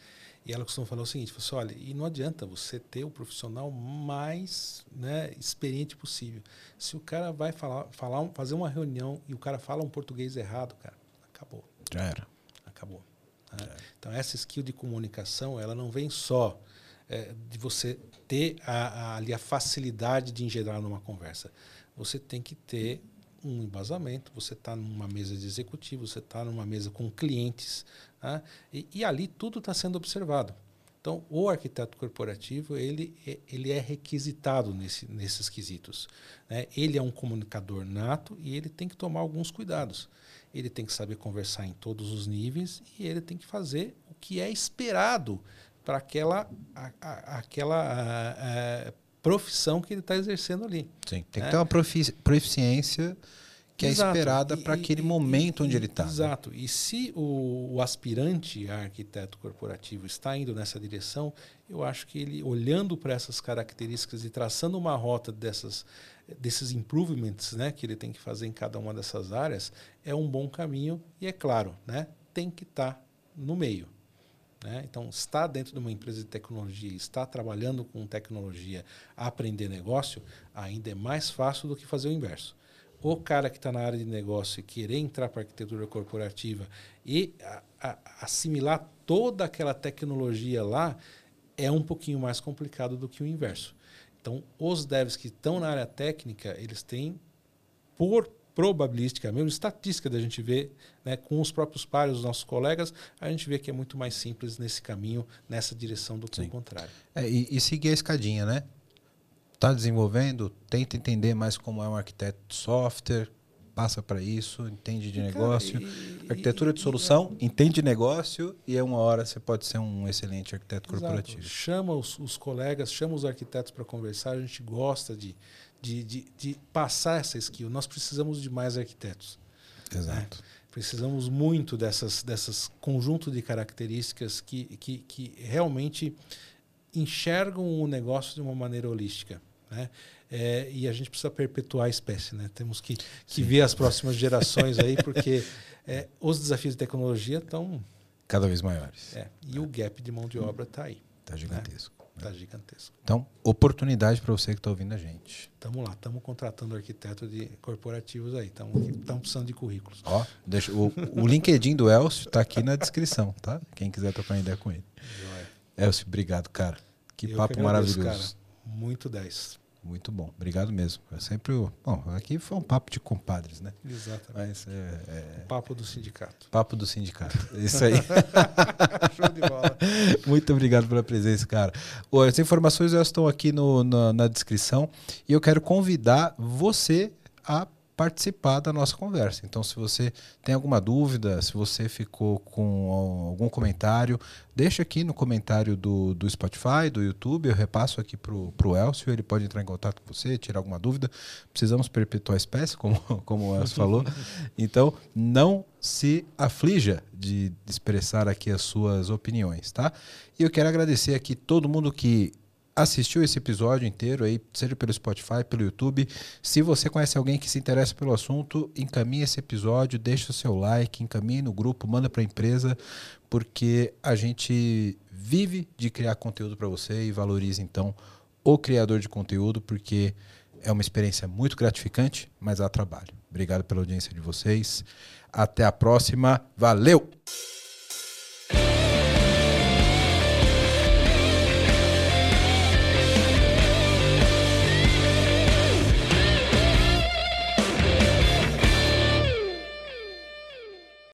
E ela costuma falar o seguinte: você assim, olha, e não adianta você ter o profissional mais né, experiente possível. Se o cara vai falar, falar, fazer uma reunião e o cara fala um português errado, cara, acabou. Já era. Acabou. Né? Então essa skill de comunicação, ela não vem só é, de você ter a, a, ali a facilidade de engendrar numa conversa. Você tem que ter um embasamento, você está numa mesa de executivo, você está numa mesa com clientes, né? e, e, ali tudo está sendo observado. Então, o arquiteto corporativo ele, é, ele é requisitado nesse, nesses quesitos. Né? Ele é um comunicador nato e ele tem que tomar alguns cuidados. Ele tem que saber conversar em todos os níveis e ele tem que fazer o que é esperado para aquela, a, a, aquela a, profissão que ele está exercendo ali. Sim, tem que né? ter uma proficiência que exato. é esperada para aquele e, momento onde ele está. Né? Exato. Né? E se o, o, aspirante a arquiteto corporativo está indo nessa direção, eu acho que ele, olhando para essas características e traçando uma rota dessas, desses improvements né, que ele tem que fazer em cada uma dessas áreas, é um bom caminho. E é claro, né, tem que estar tá no meio. Né? Então, estar dentro de uma empresa de tecnologia, estar trabalhando com tecnologia, aprender negócio, ainda é mais fácil do que fazer o inverso. O cara que está na área de negócio e querer entrar para a arquitetura corporativa e a, a, assimilar toda aquela tecnologia lá é um pouquinho mais complicado do que o inverso. Então, os devs que estão na área técnica, eles têm, por probabilística, mesmo estatística da gente ver, né, com os próprios pares, os nossos colegas, a gente vê que é muito mais simples nesse caminho, nessa direção do que Sim. o contrário. É, e, e, seguir a escadinha, né? Está desenvolvendo, tenta entender mais como é um arquiteto de software, passa para isso, entende de negócio. Cara, e, Arquitetura de solução, e, entende de negócio e é uma hora você pode ser um excelente arquiteto Exato. corporativo. Chama os, os colegas, chama os arquitetos para conversar, a gente gosta de de, de, de passar essa skill. Nós precisamos de mais arquitetos. Exato. Né? Precisamos muito dessas, dessas conjunto de características que, que, que realmente enxergam o negócio de uma maneira holística. Né? É, e a gente precisa perpetuar a espécie. Né? Temos que, que ver as próximas gerações aí, porque é, os desafios de tecnologia estão. Cada vez maiores. É, e o gap de mão de obra está aí. Está gigantesco. Está gigantesco. Então, oportunidade para você que está ouvindo a gente. Estamos lá, estamos contratando arquitetos de corporativos aí, estamos precisando de currículos. Ó, deixa, o, o LinkedIn do Elcio está aqui na descrição, tá? Quem quiser trocar ideia com ele. Joia. Elcio, obrigado, cara. Que Eu papo que agradeço, maravilhoso. Cara. Muito 10. Muito bom, obrigado mesmo. É sempre o. Bom, aqui foi um papo de compadres, né? Exatamente. Mas é, é... Papo do sindicato. Papo do sindicato. Isso aí. Show de bola. Muito obrigado pela presença, cara. As informações já estão aqui no, na, na descrição e eu quero convidar você a participar da nossa conversa. Então, se você tem alguma dúvida, se você ficou com algum comentário, deixa aqui no comentário do, do Spotify, do YouTube, eu repasso aqui para o Elcio, ele pode entrar em contato com você, tirar alguma dúvida. Precisamos perpetuar a espécie, como, como o Elcio falou. Então, não se aflija de expressar aqui as suas opiniões, tá? E eu quero agradecer aqui todo mundo que assistiu esse episódio inteiro aí, seja pelo Spotify, pelo YouTube. Se você conhece alguém que se interessa pelo assunto, encaminhe esse episódio, deixe o seu like, encaminhe no grupo, manda para a empresa, porque a gente vive de criar conteúdo para você e valoriza então o criador de conteúdo, porque é uma experiência muito gratificante, mas há trabalho. Obrigado pela audiência de vocês. Até a próxima. Valeu!